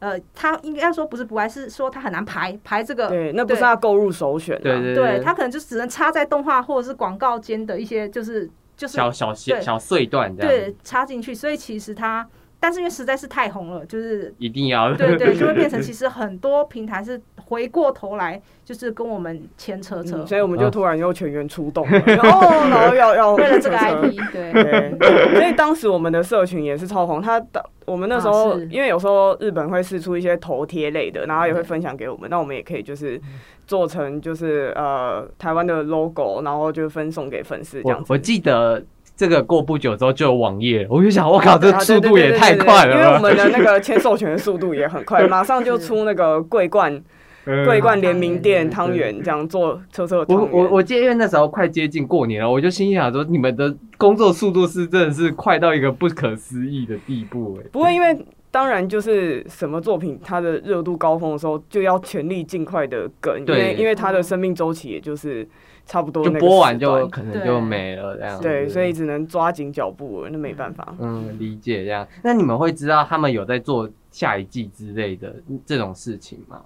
呃，它应该说不是不爱，是说它很难排排这个。对，那不是对他购入首选啊，对对对，它可能就只能插在动画或者是广告间的一些，就是就是小小小小碎段这样，对插进去，所以其实它，但是因为实在是太红了，就是一定要。对对，就会变成其实很多平台是回过头来就是跟我们牵车车嗯，所以我们就哦突然又全员出动了，然后然后要要为了这个 IP，对。对，所以当时我们的社群也是超红。他当我们那时候，啊因为有时候日本会试出一些头贴类的，然后也会分享给我们，那我们也可以就是做成就是呃台湾的 logo，然后就分送给粉丝这样子。我我记得这个过不久之后就有网页，我就想，我靠，这啊速度也太快了，因为我们的那个签授权的速度也很快，马上就出那个桂冠嗯桂冠联名店汤圆这样做车车我。我我记得，因为那时候快接近过年了，我就心想说，你们的工作速度是真的是快到一个不可思议的地步，哎，不过因为当然就是什么作品它的热度高峰的时候，就要全力尽快的跟，因对。为因为它的生命周期也就是差不多就播完就可能就没了这样子。对，所以只能抓紧脚步了，那没办法。嗯，理解这样。那你们会知道他们有在做下一季之类的这种事情吗？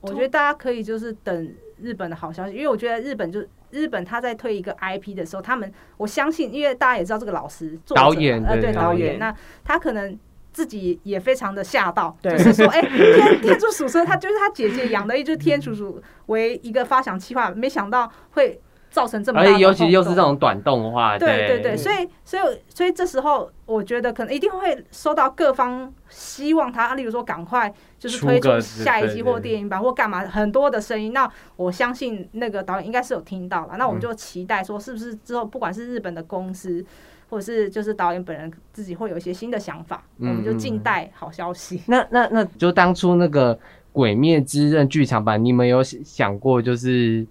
我觉得大家可以就是等日本的好消息，因为我觉得日本就日本他在推一个 IP 的时候，他们我相信，因为大家也知道这个老师作者导演呃对导演，那他可能。自己也非常的吓到，就是说，哎、天天竺鼠车，他就是他姐姐养的一只天竺鼠为一个发想计划，没想到会造成这么大的而且尤其又是这种短动画，对对对，所以所以所以这时候我觉得可能一定会收到各方希望他，例如说赶快就是推出下一季或电影版或干嘛很多的声音。那我相信那个导演应该是有听到了，那我们嗯就期待说是不是之后不管是日本的公司。或者是就是导演本人自己会有一些新的想法，我们就嗯静待好消息。那那那 就当初那个《鬼灭之刃》剧场版，你们有想过，就是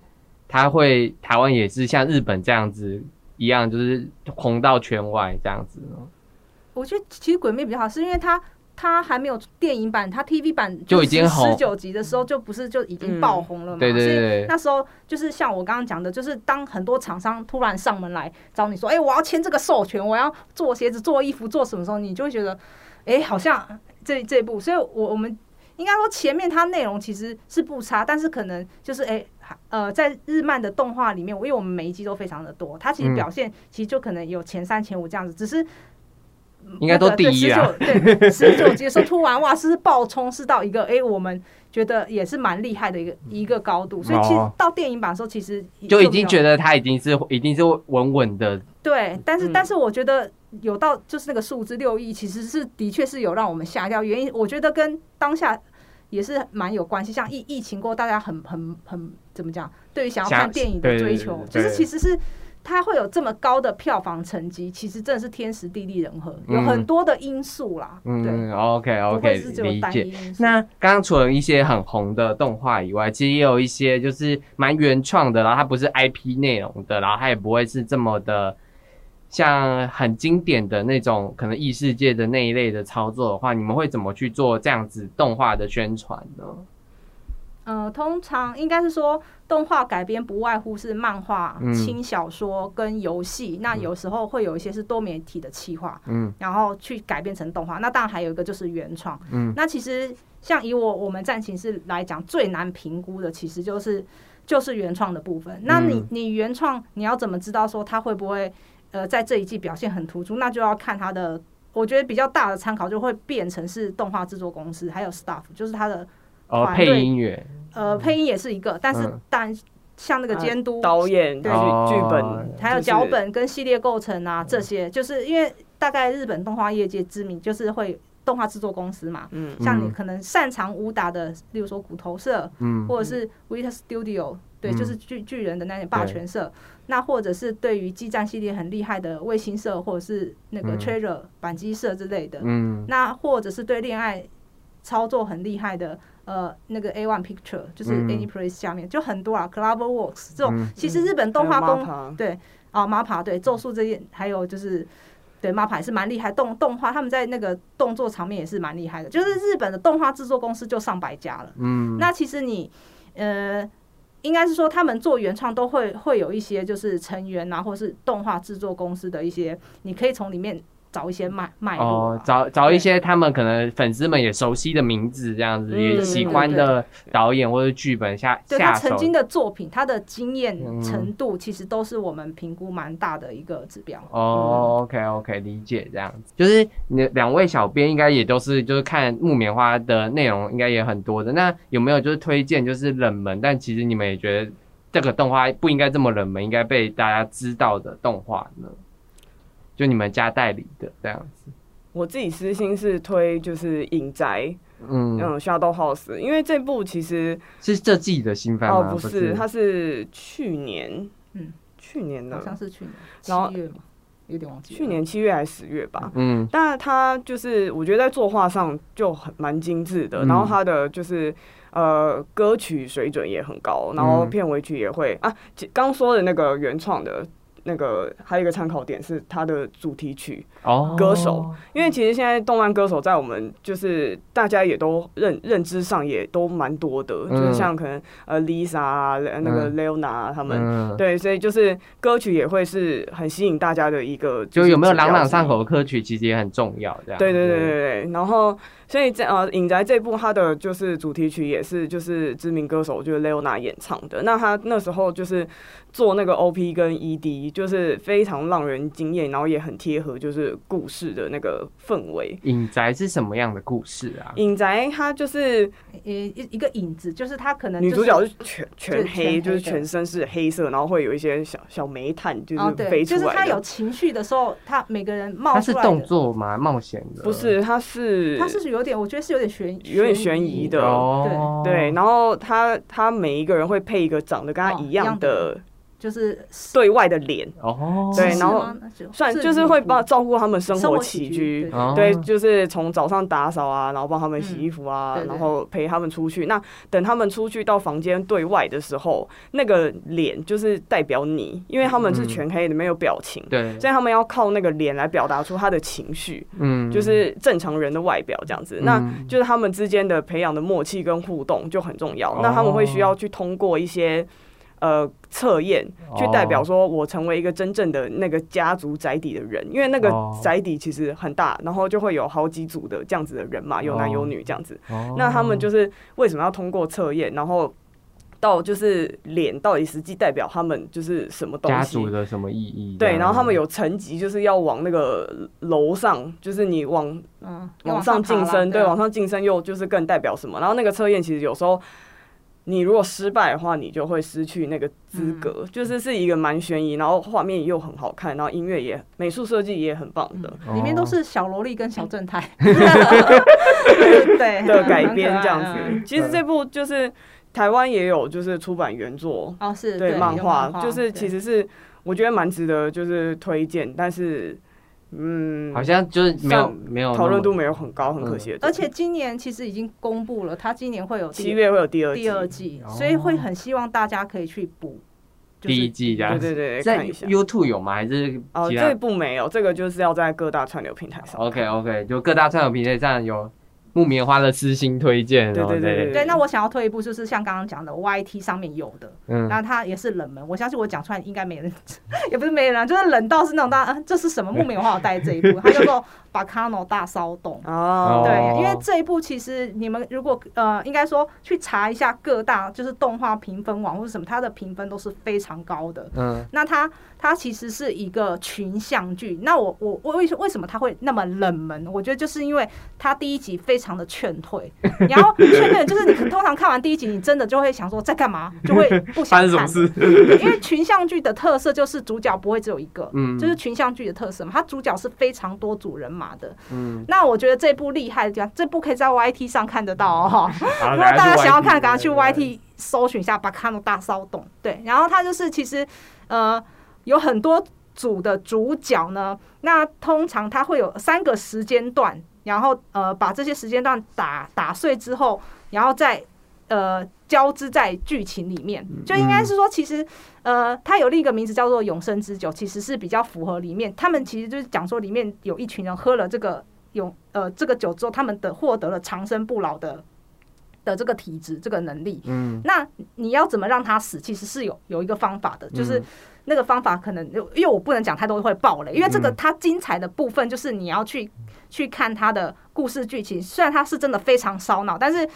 他会台湾也是像日本这样子一样，就是红到圈外这样子吗？我觉得其实《鬼灭》比较好，是因为它它还没有电影版，它 TV 版就已经十九集的时候就不是就已经爆红了嘛？对对对所以那时候就是像我刚刚讲的，就是当很多厂商突然上门来找你说，哎、我要签这个授权，我要做鞋子、做衣服、做什么时候，你就会觉得，哎、好像这这一步，所以我我们应该说前面它内容其实是不差，但是可能就是哎。呃，在日漫的动画里面，因为我们每一集都非常的多，它其实嗯表现其实就可能有前三、前五这样子，只是应该都第一啊啊。对，十九集的时候突然哇，是爆冲是到一个哎、我们觉得也是蛮厉害的一个一个高度，所以其实哦到电影版的时候，其实就已经觉得得他已经是已经是稳稳的，对，但是、嗯但是我觉得有到就是那个数字六亿，其实是的确是有让我们吓掉，原因我觉得跟当下。也是蛮有关系，像疫疫情过后，大家很很很怎么讲？对于想要看电影的追求，对就是其实是它会有这么高的票房成绩，其实真的是天时地利人和，有嗯很多的因素啦。对，嗯，OK 不 OK，会是只有理解。那刚刚除了一些很红的动画以外，其实也有一些就是蛮原创的，然后它不是 IP 内容的，然后它也不会是这么的像很经典的那种可能异世界的那一类的操作的话，你们会怎么去做这样子动画的宣传呢？呃，通常应该是说，动画改编不外乎是漫画、嗯轻小说跟游戏。那有时候会有一些是多媒体的企划，嗯然后去改编成动画。那当然还有一个就是原创。嗯那其实像以我我们战情室来讲，最难评估的其实就是就是原创的部分。那你嗯你原创，你要怎么知道说它会不会呃在这一季表现很突出？那就要看它的我觉得比较大的参考就会变成是动画制作公司，还有 staff，就是它的哦，配音员，呃配音也是一个，但是嗯。当然像那个监督、导演、剧对。剧哦本，还有脚本跟系列构成啊这些，就是因为大概日本动画业界知名，就是会动画制作公司嘛。嗯，嗯像你可能擅长武打的，例如说骨头社，嗯，或者是 Wit Studio，对，嗯。就是巨巨人的那些霸权社。那或者是对于激战系列很厉害的卫星社，或者是那个嗯。Treasure 扳机社之类的。嗯，那或者是对恋爱操作很厉害的，呃，那个 A One Picture 就是嗯 Anyplace 下面、就很多啊，Clover Works 这种，嗯其实日本动画公、还有 MAPPA 对啊，MAPPA 对咒术这些，还有就是对 MAPPA 也是蛮厉害，动动画他们在那个动作场面也是蛮厉害的，就是日本的动画制作公司就上百家了。嗯，那其实你呃。应该是说，他们做原创都会会有一些就是成员啊，或是动画制作公司的一些，你可以从里面找一些脉脉络、哦啊。，找找一些他们可能粉丝们也熟悉的名字，这样子、嗯也喜欢的导演或者剧本下对他曾。经的作品，他的经验嗯程度，其实都是我们评估蛮大的一个指标。哦，OK OK，理解这样子，就是你两位小编应该也都是就是看木棉花的内容应该也很多的。那有没有就是推荐就是冷门，但其实你们也觉得这个动画不应该这么冷门，应该被大家知道的动画呢？就你们家代理的这样子，我自己私心是推就是影宅，嗯，嗯，Shadow House，因为这部其实是这季的新番吗？哦不是，它是去年，嗯，去年的好，像是去年七然后月嘛，有点忘记。去年七月还是十月吧。嗯但它就是我觉得在作画上就很蛮精致的，嗯然后它的就是呃歌曲水准也很高，然后嗯片尾曲也会啊，刚说的那个原创的。那个还有一个参考点是它的主题曲，哦，歌手。因为其实现在动漫歌手在我们就是大家也都认认知上也都蛮多的，嗯。就是像可能呃 Lisa 啊，那个嗯。Leona 啊他们，嗯，对，所以就是歌曲也会是很吸引大家的一个，就是有没有朗朗上口的歌曲，其实也很重要。这样，对对对对。对，然后所以这呃影宅这部它的就是主题曲也是就是知名歌手就是 Leona 演唱的，那他那时候就是做那个 OP 跟 ED 就是非常让人惊艳，然后也很贴合就是故事的那个氛围。影宅是什么样的故事啊？影宅它就是一一一个影子，就是他可能、就是、女主角是全全黑，就是全身是黑色，然后会有一些小小煤炭就哦，是，飞出来的。就是他有情绪的时候，他每个人冒它是动作吗？冒险的？不是，它是他是有点，我觉得是有点悬，有点悬疑的哦，对，然后他他每一个人会配一个长得跟他一样的就是对外的脸，哦，对然后算就是会帮照顾他们生活起起居。对就是从早上打扫啊，然后帮他们洗嗯衣服啊，然后陪他们出去。那等他们出去到房间对外的时候，那个脸就是代表你，因为他们是嗯全黑的，没有表情，对，所以他们要靠那个脸来表达出他的情绪，嗯就是正常人的外表这样子。那嗯就是他们之间的培养的默契跟互动就很重要。哦那他们会需要去通过一些呃测验，去代表说我成为一个真正的那个家族宅邸的人，因为那个哦宅邸其实很大，然后就会有好几组的这样子的人嘛，有男有女这样子。哦那他们就是为什么要通过测验，然后到就是脸到底实际代表他们就是什么东西家族？的什么意义？对，然后他们有层级，就是要往那个楼上，就是你往嗯，往上晋升，对，啊往上晋升又就是更代表什么？然后那个测验其实有时候。你如果失败的话，你就会失去那个资格，就是是一个蛮悬疑，然后画面又很好看，然后音乐也美术设计也很棒的哦里面都是小萝莉跟小正太，对的改编这样子嗯。其实这部就是台湾也有就是出版原作，哦，是对漫画，就是其实是我觉得蛮值得就是推荐，但是嗯，好像就是没有没有讨论度没有很高，很可惜。而且今年其实已经公布了，他今年会有七月会有第二季第二季，哦所以会很希望大家可以去补。就是第一季这样子。对对对，在看一下。YouTube 有吗？还是哦，这部没有，这个就是要在各大串流平台上。？OK OK，就各大串流平台上有木棉花的私心推荐哦，对对对对对，那我想要推一部，就是像刚刚讲的 YT 上面有的，嗯，那它也是冷门，我相信我讲出来应该没人，也不是没人啊，就是冷到是那种大家、啊这是什么木棉花我带这一部，它叫做《巴卡诺大骚动》。哦，对，因为这一部其实你们如果呃，应该说去查一下各大就是动画评分网或者什么，它的评分都是非常高的。嗯那它它其实是一个群像剧。那我我我为什为什么它会那么冷门？我觉得就是因为它第一集非常的劝退，然后劝退就是你通常看完第一集，你真的就会想说在干嘛，就会不想看。对因为群像剧的特色就是主角不会只有一个，嗯就是群像剧的特色嘛。它主角是非常多组人马的。嗯，那我觉得这部厉害的地方，这部可以在 YT 上看得到哦。如果大家想要看，赶快去 YT 搜寻一下《巴卡诺大骚动》。对，然后它就是其实呃有很多组的主角呢，那通常它会有三个时间段，然后呃把这些时间段打打碎之后，然后再呃交织在剧情里面，就应该是说，其实呃它有另一个名字叫做永生之酒，其实是比较符合里面，他们其实就是讲说里面有一群人喝了这个永呃这个酒之后，他们的获得了长生不老的的这个体质这个能力。嗯，那你要怎么让他死？其实是有有一个方法的，就是嗯那个方法可能因为我不能讲太多会爆雷，因为这个嗯它精彩的部分就是你要去去看它的故事剧情，虽然它是真的非常烧脑，但是。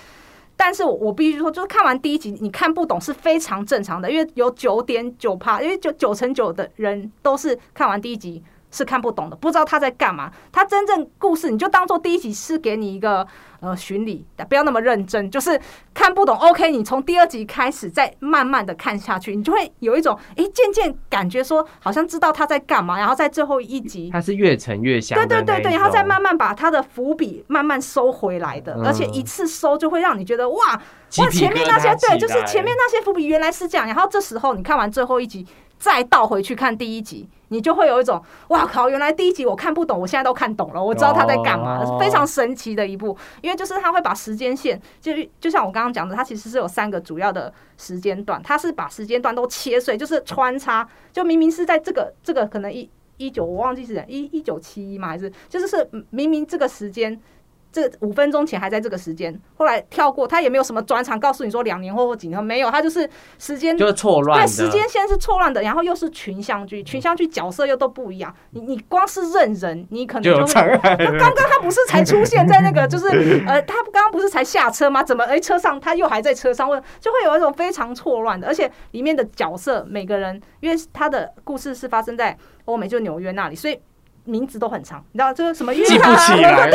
但是我我必须说，就是看完第一集，你看不懂是非常正常的，因为有九点九趴，因为九九成九的人都是看完第一集是看不懂的，不知道他在干嘛。他真正故事你就当做第一集是给你一个呃巡礼，不要那么认真，就是看不懂。OK，你从第二集开始再慢慢的看下去，你就会有一种诶渐渐感觉说好像知道他在干嘛，然后在最后一集他是越沉越香对对对对，然后再慢慢把他的伏笔慢慢收回来的，嗯而且一次收就会让你觉得哇哇，前面那些对，就是前面那些伏笔原来是这样，然后这时候你看完最后一集，再倒回去看第一集，你就会有一种哇靠，原来第一集我看不懂，我现在都看懂了，我知道他在干嘛，哦非常神奇的一部，因为就是他会把时间线，就就像我刚刚讲的，它其实是有三个主要的时间段，它是把时间段都切碎，就是穿插，就明明是在这个这个可能一。一九我忘记是一一九七一嘛？还是就是是明明这个时间这五分钟前还在这个时间，后来跳过，他也没有什么转场告诉你说两年后或几年后没有，他就是时间就是错乱对，时间线是错乱的，然后又是群像剧，群像剧角色又都不一样，你你光是认人，你可能就会那刚刚他不是才出现在那个，就是呃，他刚刚不是才下车吗？怎么哎、车上他又还在车上？问就会有一种非常错乱的，而且里面的角色每个人，因为他的故事是发生在欧美，就纽约那里，所以名字都很长，你知道这是什么约记不起来，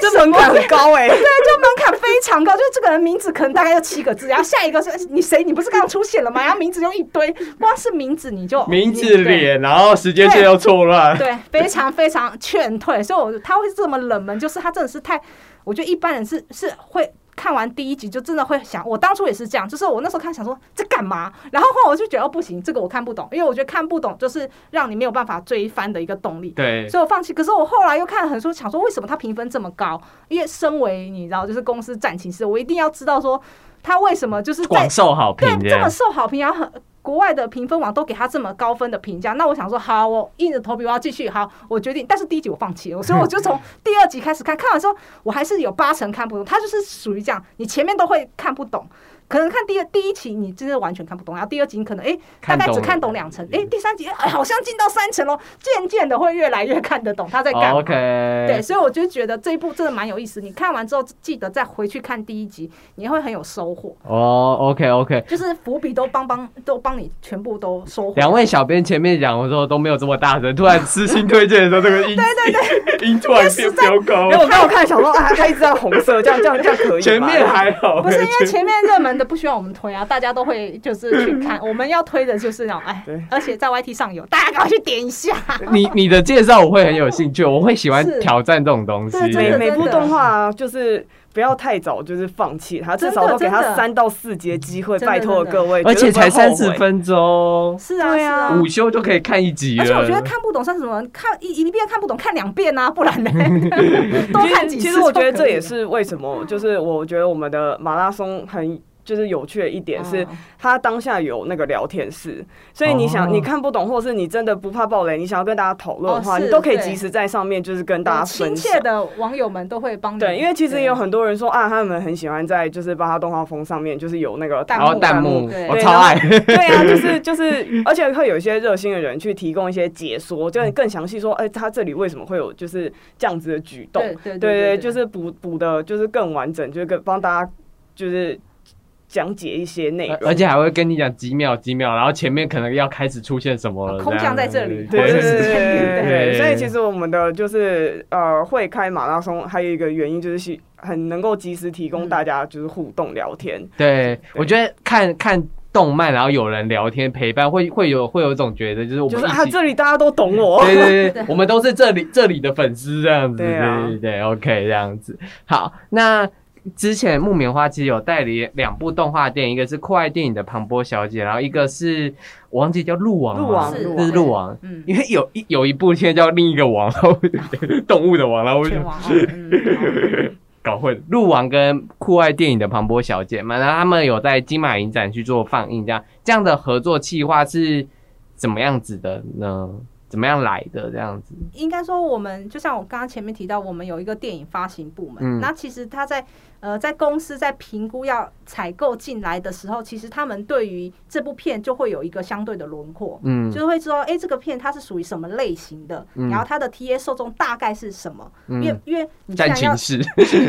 这门槛很高哎、就门槛非常高，就是这个人名字可能大概就七个字，然后下一个是你谁？你不是刚刚出现了吗？然后名字就一堆，光是名字你就名字脸，然后时间线又错乱，对，非常非常劝退，所以我他会这么冷门，就是他真的是太，我觉得一般人是是会看完第一集就真的会想，我当初也是这样，就是我那时候看想说这干嘛，然后后来我就觉得哦不行，这个我看不懂，因为我觉得看不懂就是让你没有办法追番的一个动力。对，所以我放弃。可是我后来又看了很多，想说为什么他评分这么高？因为身为你知道，就是公司战情师，我一定要知道说他为什么就是在广受好评对，这么，受好评，然后很国外的评分网都给他这么高分的评价，那我想说，好，我硬着头皮我要继续，好，我决定。但是第一集我放弃了，所以我就从第二集开始看，看完之后我还是有八成看不懂，他就是属于这样，你前面都会看不懂。可能看第二第一集你真的完全看不懂，然后第二集你可能哎、大概只看懂两层，哎、第三集哎、好像进到三层喽，渐渐的会越来越看得懂他在干 OK，对，所以我就觉得这一部真的蛮有意思。你看完之后，记得再回去看第一集，你会很有收获。哦，OK OK，就是伏笔都帮帮都帮你全部都收。两位小编前面讲的时候都没有这么大声，突然私信推荐的时候，这个音对对 对，音突然变飙高没，有，我刚刚看小说啊，他一直在红色，这样这样这样可以吧。前面还好，不是因为前面热门的不需要我们推啊，大家都会就是去 看。我们要推的就是那种哎对，而且在 YT 上有，大家赶快去点一下。你你的介绍我会很有兴趣，我会喜欢挑战这种东西。每每部动画就是不要太早就是放弃它，至少都给它三到四节机会，拜托各位，而且才三。十分钟，是啊，对啊。午休就可以看一集了。而且我觉得看不懂算什么，看一一遍看不懂，看两遍啊，不然呢，多看几次。其实我觉得这也。是为什么，就是我觉得我们的马拉松很就是有趣的一点是他，当下有那个聊天室，所以你想、哦。你看不懂，或是你真的不怕暴雷，你想要跟大家讨论的话，你都可以及时在上面就是跟大家亲分享。切。的网友们都会帮你。对，因为其实也有很多人说啊，他们很喜欢在就是巴哈动画风上面，就是有那个弹幕弹幕对。我超爱，对啊，就是就是，而且会有一些热心的人去提供一些解说，就是更详细说，哎、他这里为什么会有就是这样子的举动？对对对对，就是补补的，就是更完整，就是跟帮大家就是讲解一些内容，而且还会跟你讲几秒几秒，然后前面可能要开始出现什么了，空降在这里对对所以其实我们的就是呃会开马拉松，还有一个原因就是希很能够及时提供大家就是互动聊天。对，我觉得看看动漫，然后有人聊天陪伴，会会有会有一种觉得，就是我就是啊，们一起。这里大家都懂我。对对对，我们都是这里这里的粉丝这样子，对对啊对对，OK 这样子。好，那之前木棉花其实有代理两部动画电影，一个是酷爱电影的庞波小姐，然后一个是我忘记叫鹿王，鹿王是鹿王。嗯，因为有一有一部现在叫另一个王，然后动物的王，然后 搞混鹿王跟酷爱电影的庞波小姐嘛，然后他们有在金马影展去做放映，这样这样的合作计划是怎么样子的呢？怎么样来的这样子？应该说，我们就像我刚刚前面提到，我们有一个电影发行部门。嗯那其实他在呃在公司在评估要采购进来的时候，其实他们对于这部片就会有一个相对的轮廓，嗯。就是会知道，哎、这个片它是属于什么类型的，嗯。然后它的 TA 受众大概是什么。因为嗯，因为你既然要，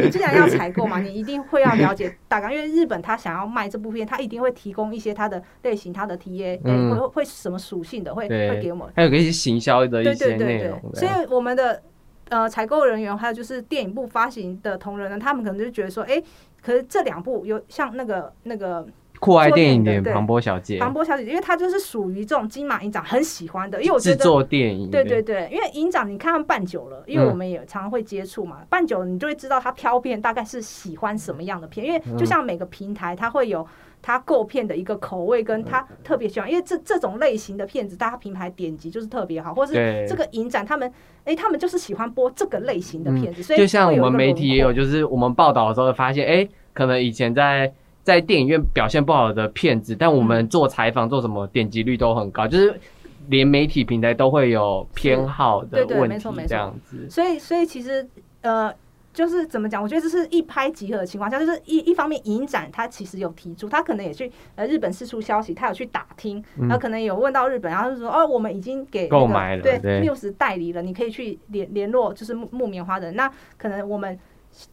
你既然要采购嘛，你一定会要了解大概，因为日本他想要卖这部片，他一定会提供一些它的类型、它的 TA，、嗯。会什会什么属性的，会会给我们。还有一些行销的一对些对对对内容，所以我们的呃采购人员还有就是电影部发行的同仁呢，他们可能就觉得说，哎、可是这两部有像那个那个酷爱电影的庞波小姐。庞波小姐，因为她就是属于这种金马影展很喜欢的，因为我觉制得。作电影，对对对，因为影展你看他们办久了，因为嗯我们也常常会接触嘛，办久了你就会知道他挑片大概是喜欢什么样的片，因为嗯。就像每个平台它会有它购片的一个口味，跟他特别喜欢，因为这这种类型的片子，大家平台点击就是特别好，或是这个影展他们哎、他们就是喜欢播这个类型的片子，所以嗯就像我们媒体也有，就是我们报道的时候发现，哎、可能以前在在电影院表现不好的片子，但我们嗯。做采访做什么点击率都很高，就是连媒体平台都会有偏好的对对问题这样子。所以，所以其实呃，就是怎么讲？我觉得这是一拍即合的情况下，就是一一方面影展他其实有提出，他可能也去呃日本四处消息，他有去打听，嗯然后可能有问到日本，然后就说哦，我们已经给、那个、购买了对对 Muse 代理了，你可以去联联络，就是木木棉花的。那可能我们。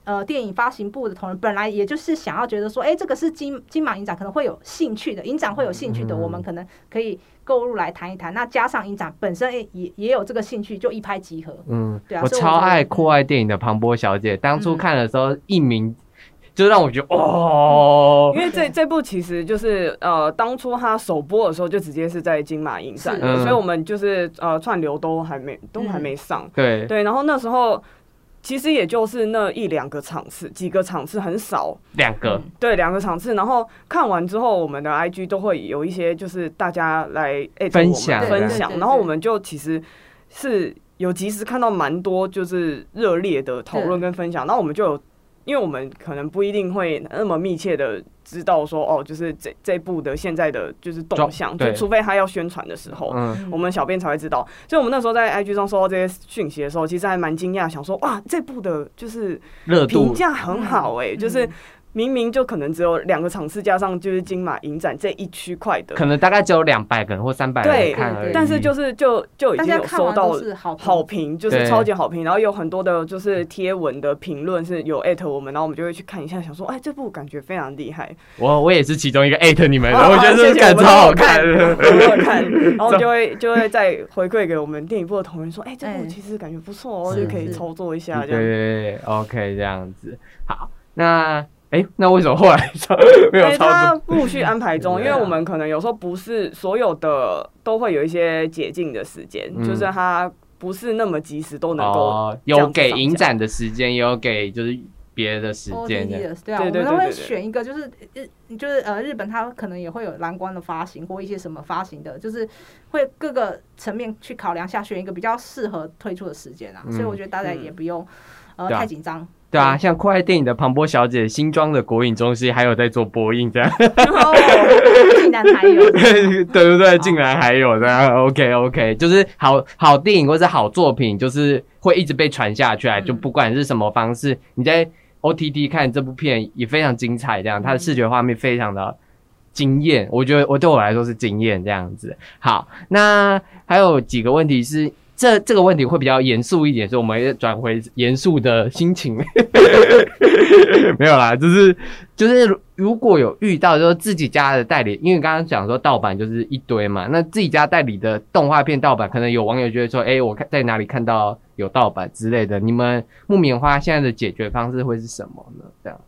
呃，电影发行部的同仁本来也就是想要觉得说，哎、这个是金金马影展可能会有兴趣的，影展会有兴趣的，嗯我们可能可以购入来谈一谈。那加上影展本身诶也也有这个兴趣，就一拍即合。嗯，对啊我超爱酷爱电影的庞波小姐，当初嗯看的时候一鸣就让我觉得哦因，为这这部其实就是呃，当初它首播的时候就直接是在金马影展，嗯所以我们就是呃串流都还没都还没上。对，对，然后那时候其实也就是那一两个场次，几个场次很少，两个，对，两个场次。然后看完之后，我们的 IG 都会有一些就是大家来哎分享分享，然后我们就其实是有及时看到蛮多就是热烈的讨论跟分享，然后我们就有。因为我们可能不一定会那么密切的知道说哦，就是这这部的现在的就是动向，就除非他要宣传的时候，嗯，我们小编才会知道。所以，我们那时候在 IG 上收到这些讯息的时候，其实还蛮惊讶，想说哇，这部的就是热评价很好哎、嗯。就是明明就可能只有两个场次，加上就是金马影展这一区块的，可能大概只有两百个人或三百对人看而已，但是就是就就已经有收到好评。好评，就是超级好评，然后有很多的就是贴文的评论是有艾特我们，然后我们就会去看一下，想说哎，这部感觉非常厉害，我我也是其中一个艾特你们的，哦我觉得这个感超好看们的。都有看，然后就会就会再回馈给我们电影部的同仁说，哎，这部哎其实感觉不错哦，就可以操作一下对对这样。对，OK，这样子。好，那哎、那为什么后来操 没有因为它操作？陆续安排中，因为我们可能有时候不是所有的都会有一些解禁的时间，嗯就是它不是那么及时都能够哦，有给影展的时间，也有给就是别的时间的。的，对啊，对对我们都会选一个，就是日，就是呃，日本它可能也会有蓝光的发行或一些什么发行的，就是会各个层面去考量下，选一个比较适合推出的时间啊。嗯所以我觉得大家也不用呃太紧张。对啊，像酷爱电影的庞波小姐新装的国影中心还有在做播映这样，哦，竟然还有，对对对，竟然还有这样，OK OK，就是好好电影或者好作品，就是会一直被传下去啊，嗯。就不管是什么方式，你在 OTT 看这部片也非常精彩，这样它的视觉画面非常的惊艳，我觉得我对我来说是惊艳这样子。好，那还有几个问题是。这这个问题会比较严肃一点，所以我们转回严肃的心情。没有啦，就是就是如果有遇到就是自己家的代理，因为刚刚讲说盗版就是一堆嘛，那自己家代理的动画片盗版，可能有网友觉得说，哎、我看在哪里看到有盗版之类的，你们木棉花现在的解决方式会是什么呢？这样，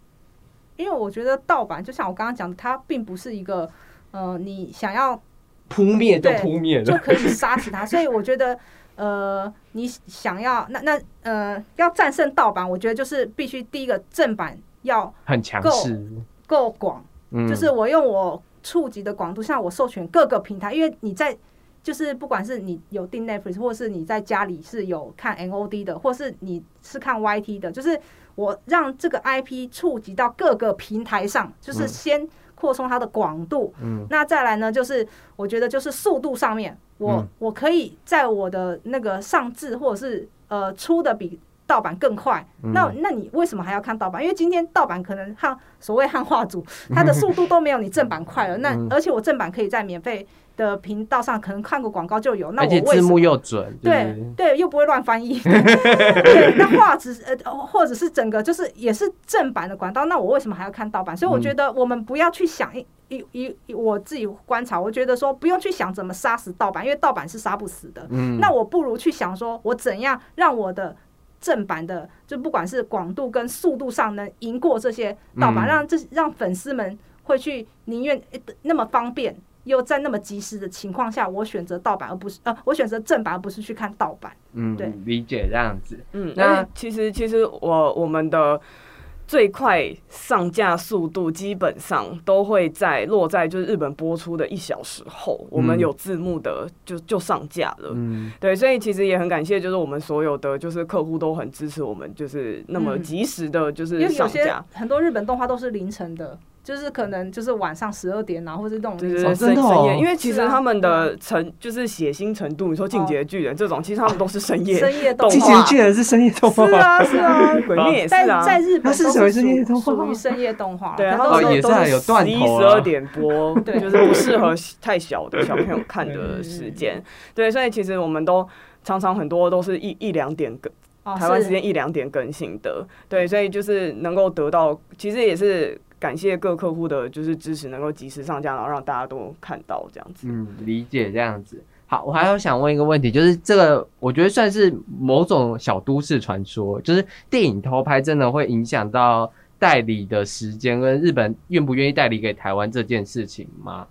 因为我觉得盗版就像我刚刚讲的，它并不是一个呃你想要扑灭就对扑灭了，就可以杀死它，所以我觉得。呃，你想要那那呃，要战胜盗版，我觉得就是必须第一个正版要很强势，够广，嗯。就是我用我触及的广度，像我授权各个平台，因为你在就是不管是你有订 Netflix，或是你在家里是有看 NOD 的，或是你是看 YT 的，就是我让这个 IP 触及到各个平台上，就是嗯。先扩充它的广度。嗯。那再来呢，就是我觉得就是速度上面，我、嗯我可以在我的那个上字或者是呃出的比盗版更快。嗯那那你为什么还要看盗版？因为今天盗版可能汉所谓汉化组，它的速度都没有你正版快了。那嗯而且我正版可以在免费的频道上可能看个广告就有，那我字幕？又准，对对，又不会乱翻译。对，那画质呃，或者是整个就是也是正版的管道，那我为什么还要看盗版？所以我觉嗯得我们不要去想一一一一我自己观察，我觉得说不用去想怎么杀死盗版，因为盗版是杀不死的。嗯那我不如去想说，我怎样让我的正版的，就不管是广度跟速度上能赢过这些盗版，嗯让这让粉丝们会去宁愿诶那么方便。又在那么及时的情况下，我选择盗版而不是呃，我选择正版而不是去看盗版。嗯对理解这样子，嗯，那那其实其实我我们的最快上架速度基本上都会在落在就是日本播出的一小时后，我们嗯有字幕的就就上架了。嗯对，所以其实也很感谢，就是我们所有的就是客户都很支持我们，就是那么嗯及时的，就是上架。很多日本动画都是凌晨的，就是可能就是晚上十二点啊，或者这种对对对，凌晨哦真的哦。深深夜，因为其实他们的程就是血腥程度，你说《进阶的巨人》这种，其实他们都是深夜。深夜动动画。人是深夜动画。是啊是啊，鬼灭也是在啊。在日本是属于属深夜动画？属于深夜动画，对啊，它都是他们都哦也是啊有断十一、头啊。十二点播，对。就是不适合太小的小朋友看的时间。对，所以其实我们都常常很多都是一一两点更，哦台湾时间一两点更新的。对，所以就是能够得到，其实也是感谢各客户的就是支持，能够及时上架，然后让大家都看到这样子。嗯，理解这样子。好，我还有想问一个问题，就是这个我觉得算是某种小都市传说，就是电影偷拍真的会影响到代理的时间跟日本愿不愿意代理给台湾这件事情吗？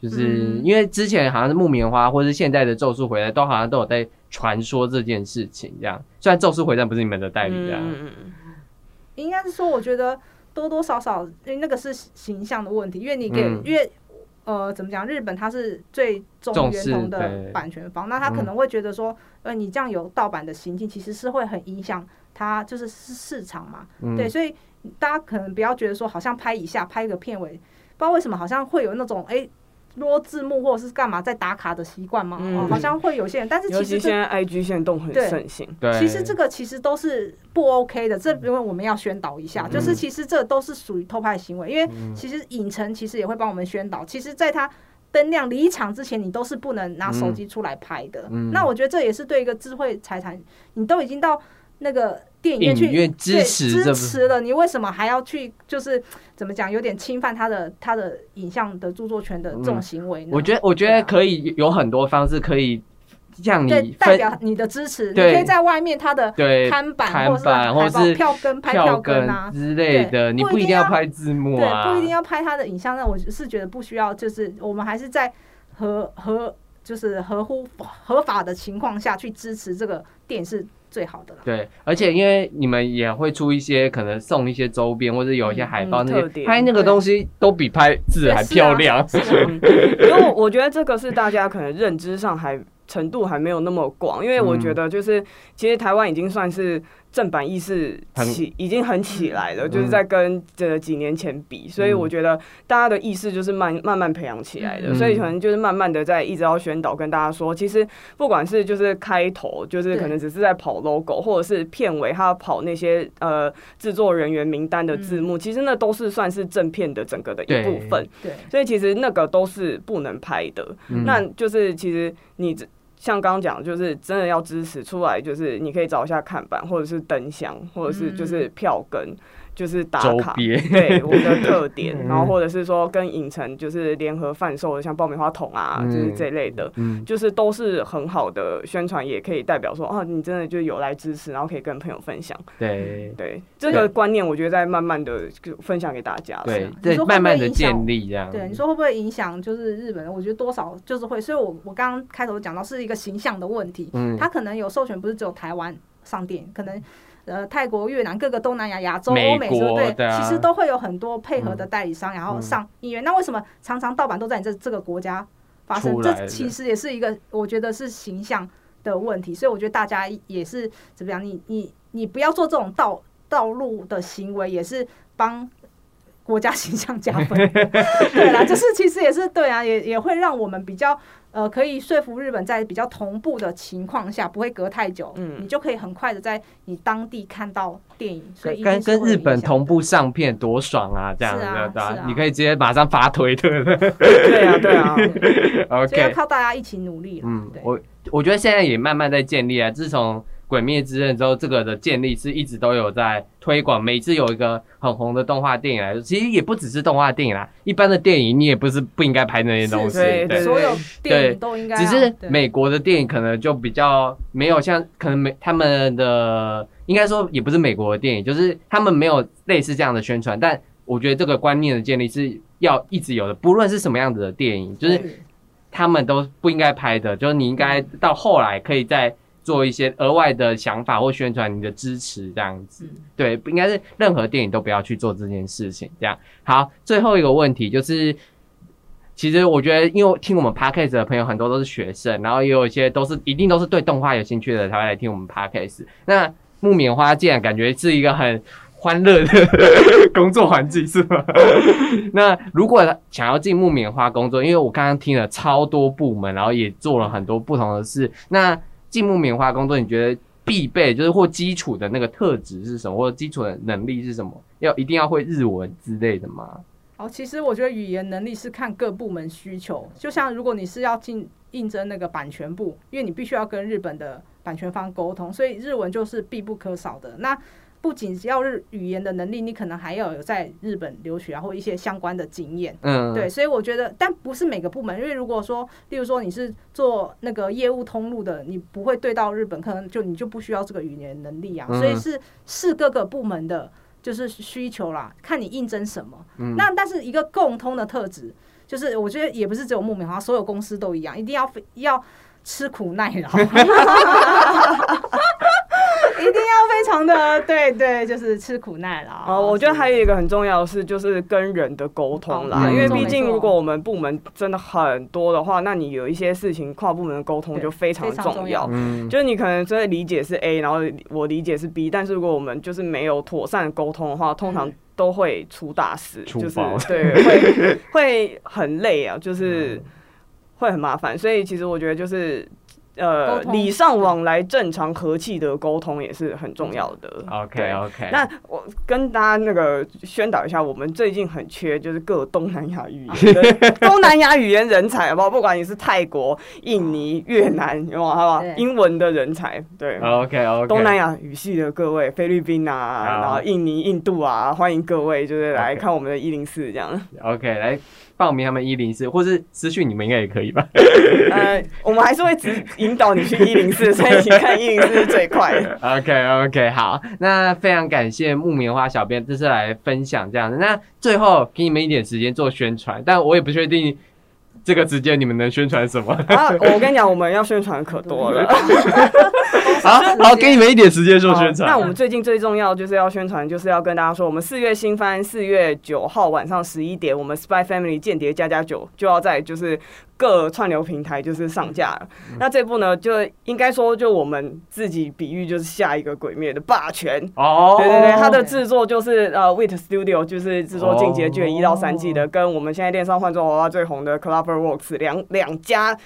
就是嗯因为之前好像是木棉花，或是现在的咒术回来，都好像都有在传说这件事情。这样，虽然咒术回战不是你们的代理，这样，嗯嗯嗯应该是说，我觉得多多少少，因为那个是形象的问题，因为你给，嗯。因为呃，怎么讲，日本它是最重源头的版权方，那他可嗯能会觉得说，呃，你这样有盗版的行径，其实是会很影响它就是市市场嘛，嗯。对，所以大家可能不要觉得说，好像拍一下拍一个片尾，不知道为什么好像会有那种哎。落字幕或者是干嘛在打卡的习惯吗？嗯哦好像会有些人，但是其实现在 IG 线动很盛行。对，其实这个其实都是不 OK 的，这因为我们要宣导一下，嗯就是其实这都是属于偷拍行为，因为嗯其实影城其实也会帮我们宣导，其实在它灯亮离场之前，你都是不能拿手机出来拍的。嗯那我觉得这也是对一个智慧财产，你都已经到那个电影院去支对持支持了，你为什么还要去就是怎么讲，有点侵犯他的他的影像的著作权的这种行为呢？我觉得，我觉得可以有很多方式可以让对你代表你的支持，你可以在外面他的对看板或是板或是票根拍票票根根啊，之类的，你不一定要拍字幕对，啊，不一定要拍他的影像。那我是觉得不需要，就是我们还是在合合就是合乎合法的情况下去支持这个电影是最好的了。对，而且因为你们也会出一些可能送一些周边，或者有一些海报那些，拍那个东西都比拍字还漂亮。因为我觉得这个是大家可能认知上还程度还没有那么广，因为我觉得就是、其实台湾已经算是正版意识起已经很起来了，就是嗯。在跟这几年前比，所以嗯我觉得大家的意识就是慢慢慢培养起来的，嗯。所以可能就是慢慢的在一直要宣导跟大家说，其实不管是就是开头，就是可能只是在跑 logo，或者是片尾他跑那些呃制作人员名单的字幕，其实那都是算是正片的整个的一部分，对，所以其实那个都是不能拍的。嗯。那就是其实你这像刚刚讲，就是真的要支持出来，就是你可以找一下看板，或者是灯箱，或者是就是票根，就是打卡。对我们的特点，嗯然后或者是说跟影城就是联合贩售的，像爆米花桶啊，嗯就是这类的，嗯就是都是很好的宣传，也可以代表说，啊，你真的就有来支持，然后可以跟朋友分享。对对这个观念，我觉得在慢慢的就分享给大家。对你对，说会不会慢慢的影响建立这样。对，你说会不会影响就是日本人？我觉得多少就是会，所以我我刚刚开头讲到是一个形象的问题，嗯他可能有授权不是只有台湾上电影，可能。呃，泰国、越南各个东南亚、亚洲、欧美是不对，啊其实都会有很多配合的嗯代理商，然后嗯上音乐。那为什么常常盗版都在你这这个国家发生？这其实也是一个，我觉得是形象的问题。所以我觉得大家也是怎么样，你你你不要做这种道道路的行为，也是帮国家形象加分。对啦，就是其实也是对啊，也也会让我们比较呃，可以说服日本在比较同步的情况下，不会隔太久，嗯你就可以很快的在你当地看到电影，所以跟跟日本同步上片多爽啊！这样子是啊你可以直接马上发推，对不对 对啊，对啊，所以要靠大家一起努力嗯我我觉得现在也慢慢在建立啊。自从《鬼灭之刃》之后，这个的建立是一直都有在推广。每次有一个很红的动画电影来说，其实也不只是动画电影啦，一般的电影你也不是不应该拍那些东西。对对所有电影都应该只是美国的电影可能就比较没有像，可能美他们的应该说也不是美国的电影，就是他们没有类似这样的宣传。但我觉得这个观念的建立是要一直有的，不论是什么样子的电影，就是他们都不应该拍的，就是你应该到后来可以再做一些额外的想法或宣传你的支持这样子。对，不应该是任何电影都不要去做这件事情。这样好，最后一个问题就是。其实我觉得，因为听我们 podcast 的朋友很多都是学生，然后也有一些都是一定都是对动画有兴趣的才会来听我们 podcast。那木棉花竟然感觉是一个很欢乐的工作环境，是吗？那如果想要进木棉花工作，因为我刚刚听了超多部门，然后也做了很多不同的事，那进木棉花工作，你觉得必备就是或基础的那个特质是什么，或者基础的能力是什么？要一定要会日文之类的吗？哦，其实我觉得语言能力是看各部门需求。就像如果你是要进应征那个版权部，因为你必须要跟日本的版权方沟通，所以日文就是必不可少的。那不仅要日语言的能力，你可能还要有在日本留学啊，或一些相关的经验。嗯，对，所以我觉得，但不是每个部门，因为如果说，例如说你是做那个业务通路的，你不会对到日本，可能就你就不需要这个语言能力啊。所以嗯是是各个部门的，就是需求啦，看你应征什么。嗯那但是一个共通的特质，就是我觉得也不是只有木棉花，所有公司都一样，一定要非要吃苦耐劳。一定要非常的对对，就是吃苦耐劳。哦，我觉得还有一个很重要的是，就是跟人的沟通啦。哦因为毕竟如果我们部门真的很多的话，那你有一些事情跨部门的沟通就非常重要。嗯，就是你可能真的理解是 A，然后我理解是 B，但是如果我们就是没有妥善沟通的话，通常都会出大事，就是对 会会很累啊，就是会很麻烦。所以其实我觉得就是。呃礼尚往来、正常和气的沟通也是很重要的。OK OK 那我跟大家那个宣导一下，我们最近很缺就是各东南亚语言的 东南亚语言人才，好不好？不管你是泰国、印尼、越南，有没有？好不好？英文的人才，对。OK OK，东南亚语系的各位，菲律宾啊，然后印尼、印度啊，欢迎各位就是来看我们的一零四这样。OK 来报名他们一零四，或是私讯你们应该也可以吧？呃，我们还是会直引导你去一零四，所以你看一零四是最快的。OK OK，好，那非常感谢木棉花小编这次来分享这样子。那最后给你们一点时间做宣传，但我也不确定这个时间你们能宣传什么。啊，我跟你讲，我们要宣传可多了。好 好，给你们一点时间做宣传。那我们最近最重要就是要宣传，就是要跟大家说，我们四月新番四月九号晚上十一点，我们 Spy Family 间谍加加九就要在就是各串流平台就是上架了。嗯那这部呢，就应该说就我们自己比喻就是下一个鬼灭的霸权。哦，对对对，它的制作就是呃，Wit Studio 就是制作《进阶卷》一到三季的，跟我们现在电商换装娃娃最红的 CloverWorks 两两家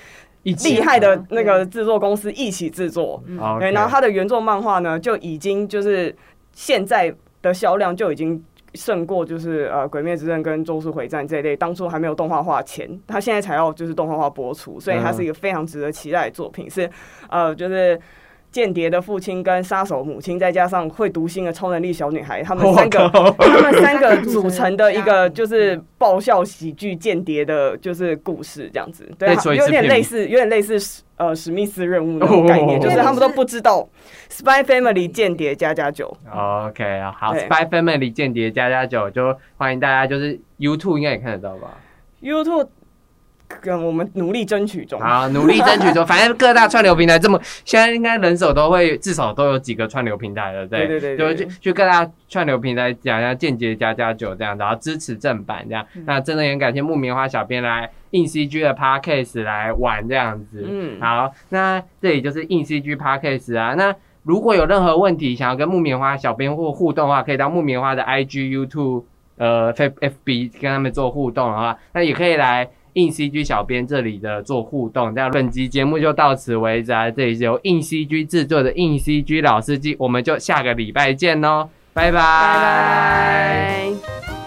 厉害的那个制作公司一起制作。哦，对，然后它的原作漫画呢，就已经就是现在的销量就已经胜过就是呃《鬼灭之刃》跟《咒术回战》这一类当初还没有动画化前，它现在才要就是动画化播出，所以它是一个非常值得期待的作品，是呃就是。间谍的父亲跟杀手母亲，再加上会读心的超能力小女孩，他们三个，他们三个组成的一个就是爆笑喜剧间谍的，就是故事这样子。对有点类似，有点类似呃史密斯任务那种概念，哦就是他们都不知道 Spy Family 间谍加加九。OK，好，Spy Family 间谍加加九，就欢迎大家，就是 YouTube 应该也看得到吧？YouTube 跟我们努力争取中。好，努力争取中。反正各大串流平台这么，现在应该人手都会至少都有几个串流平台了，对对对对对就去去各大串流平台讲一下间接加加九这样，然后支持正版这样。嗯那真的很感谢木棉花小编来硬 CG 的 Podcast 来玩这样子。嗯好，那这里就是硬 CG Podcast 啊，那。如果有任何问题想要跟木棉花小编或互动的话，可以到木棉花的 IG、YouTube、呃 F FB 跟他们做互动的话，那也可以来硬 CG 小编这里的做互动。那本集节目就到此为止啊！这里是由硬 CG 制作的硬 CG 老司机，我们就下个礼拜见喽，拜拜拜拜。